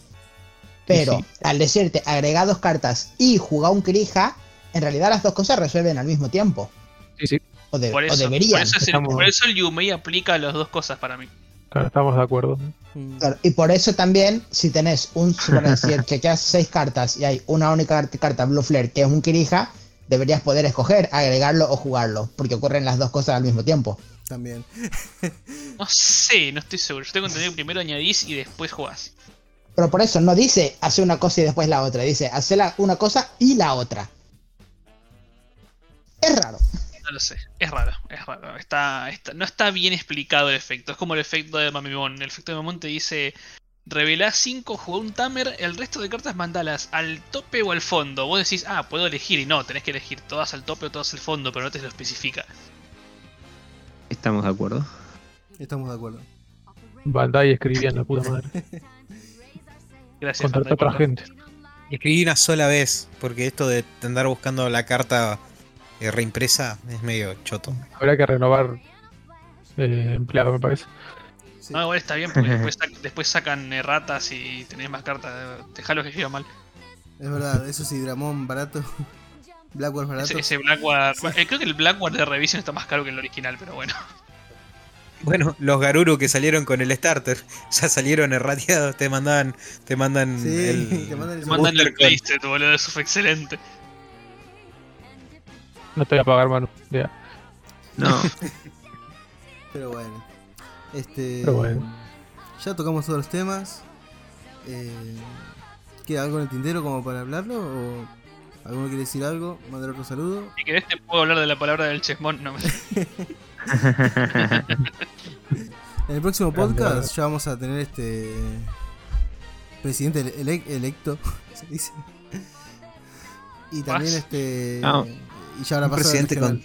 Pero sí. al decirte agrega dos cartas y jugar un Kirija, en realidad las dos cosas resuelven al mismo tiempo. Sí, sí, O, de- Por o eso, por el, Estamos- por eso el Yumei aplica las dos cosas para mí. claro, estamos de acuerdo. Mm. Claro, y por eso también, si tenés un, *laughs* si chequeas seis cartas y hay una única cart- carta Blue Flare que es un Kirija, deberías poder escoger agregarlo o jugarlo, porque ocurren las dos cosas al mismo tiempo. También. *laughs* No sé, no estoy seguro. Yo tengo entendido que primero añadís y después jugás. Pero por eso no dice hace una cosa y después la otra, dice hace la- una cosa y la otra. Es raro. No lo sé, es raro, es raro. Está, está- no está bien explicado el efecto. Es como el efecto de Mamimon. El efecto de Mamimon te dice: revelá 5, jugá un Tamer, el resto de cartas mandalas al tope o al fondo. Vos decís, ah, puedo elegir. Y no, tenés que elegir todas al tope o todas al fondo, pero no te lo especifica. Estamos de acuerdo. Estamos de acuerdo. Bandai escribía en la puta madre. *laughs* Gracias. A otra gente. Escribí una sola vez, porque esto de andar buscando la carta reimpresa es medio choto. Habrá que renovar eh, empleado, me parece. Sí. No, igual está bien porque después, sac- *laughs* después sacan erratas y tenés más cartas. Dejalo que escriba mal. Es verdad, eso sí, Dramón barato. *laughs* Blackboard barato. Ese, ese eh, creo que el Blackboard de Revision está más caro que el original, pero bueno. Bueno, los Garuru que salieron con el starter, *laughs* ya salieron errateados, te mandan, te mandan Sí, el, te mandan el Te mandan el playset, boludo, eso fue excelente. No te voy a pagar, mano. Ya. No, *laughs* Pero bueno. Este. Pero bueno. Ya tocamos todos los temas. Eh, ¿Queda algo en el tintero como para hablarlo? ¿O alguno quiere decir algo? ¿Mandar otro saludo? Si querés te puedo hablar de la palabra del Chessmon. No, me- *laughs* En el próximo podcast grande. ya vamos a tener este. Presidente ele- electo, *laughs* se dice. Y también Más. este. Ah. Y ya habrá pasado presidente con.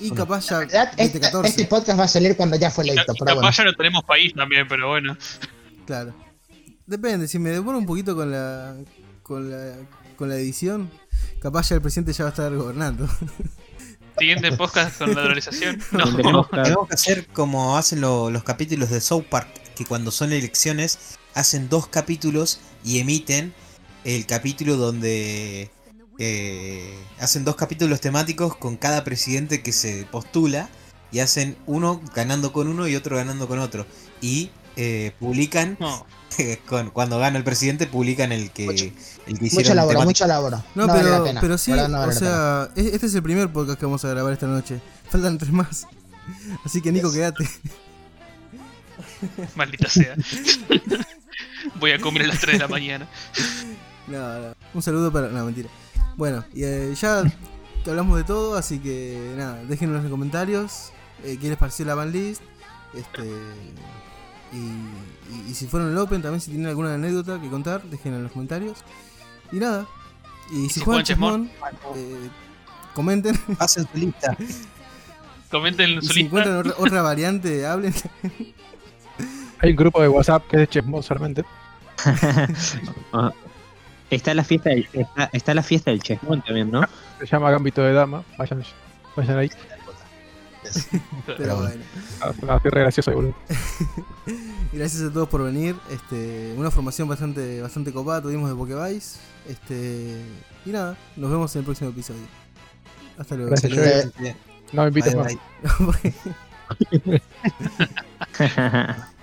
Y capaz ya. Verdad, este, 2014. este podcast va a salir cuando ya fue y, electo, y pero capaz bueno. ya no tenemos país también, pero bueno. Claro. Depende, si me demoro un poquito con la. con la. con la edición, capaz ya el presidente ya va a estar gobernando. *laughs* Siguiente podcast con la dolarización. *laughs* No. tenemos que- Tenemos que hacer como hacen lo- los capítulos de South Park, que cuando son elecciones hacen dos capítulos y emiten el capítulo donde eh, hacen dos capítulos temáticos con cada presidente que se postula y hacen uno ganando con uno y otro ganando con otro. Y eh, publican, No. *laughs* con, cuando gana el presidente, publican el que, Mucho- el que hicieron Mucho laboro, temático. mucho laboro. No, vale la pero, pena, pero sí. No o vale pena. sea, este es el primer podcast que vamos a grabar esta noche. *laughs* Faltan tres más. Así que Nico, quédate. *laughs* Maldita sea. Voy a comer a las 3 de la mañana. No, no. Un saludo para. No, mentira. Bueno, y eh, ya hablamos de todo, así que nada, déjenos en los comentarios eh, qué les pareció la banlist. Este, y, y- y si fueron al Open, también si tienen alguna anécdota que contar, dejen en los comentarios. Y nada. Y si, si juegan? Chessmon, eh, comenten. Hacen su lista. Comenten en Y su si lista. encuentran otra, otra variante, hablen. Hay un grupo de WhatsApp que es de Chessmon solamente. *laughs* Está la fiesta del, está, está la fiesta del Chessmon también, ¿no? Se llama Gambito de Dama. Vayan, vayan ahí. Pero bueno. Ah, re gracioso, boludo. *laughs* Gracias a todos por venir. Este, una formación bastante, bastante copada tuvimos de Pokevice. Este, y nada, nos vemos en el próximo episodio. Hasta luego. Gracias, Eh. No me invites Bye, más. *laughs* *laughs*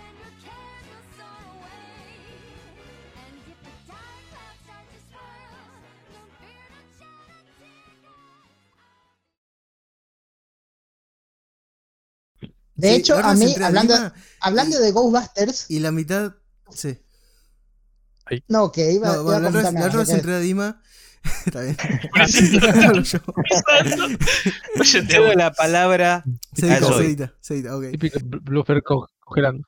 De Sí, hecho, a mí, hablando, Dima hablando de Ghostbusters, Y la mitad. Sí. no, que iba, No, iba bueno, a la otra, vez entré a Dima. *laughs* Está bien. Yo. *laughs* Oye, te Cedo la palabra Se edita, se edita, se edita, ok. Típico bl- blooper co- congelando.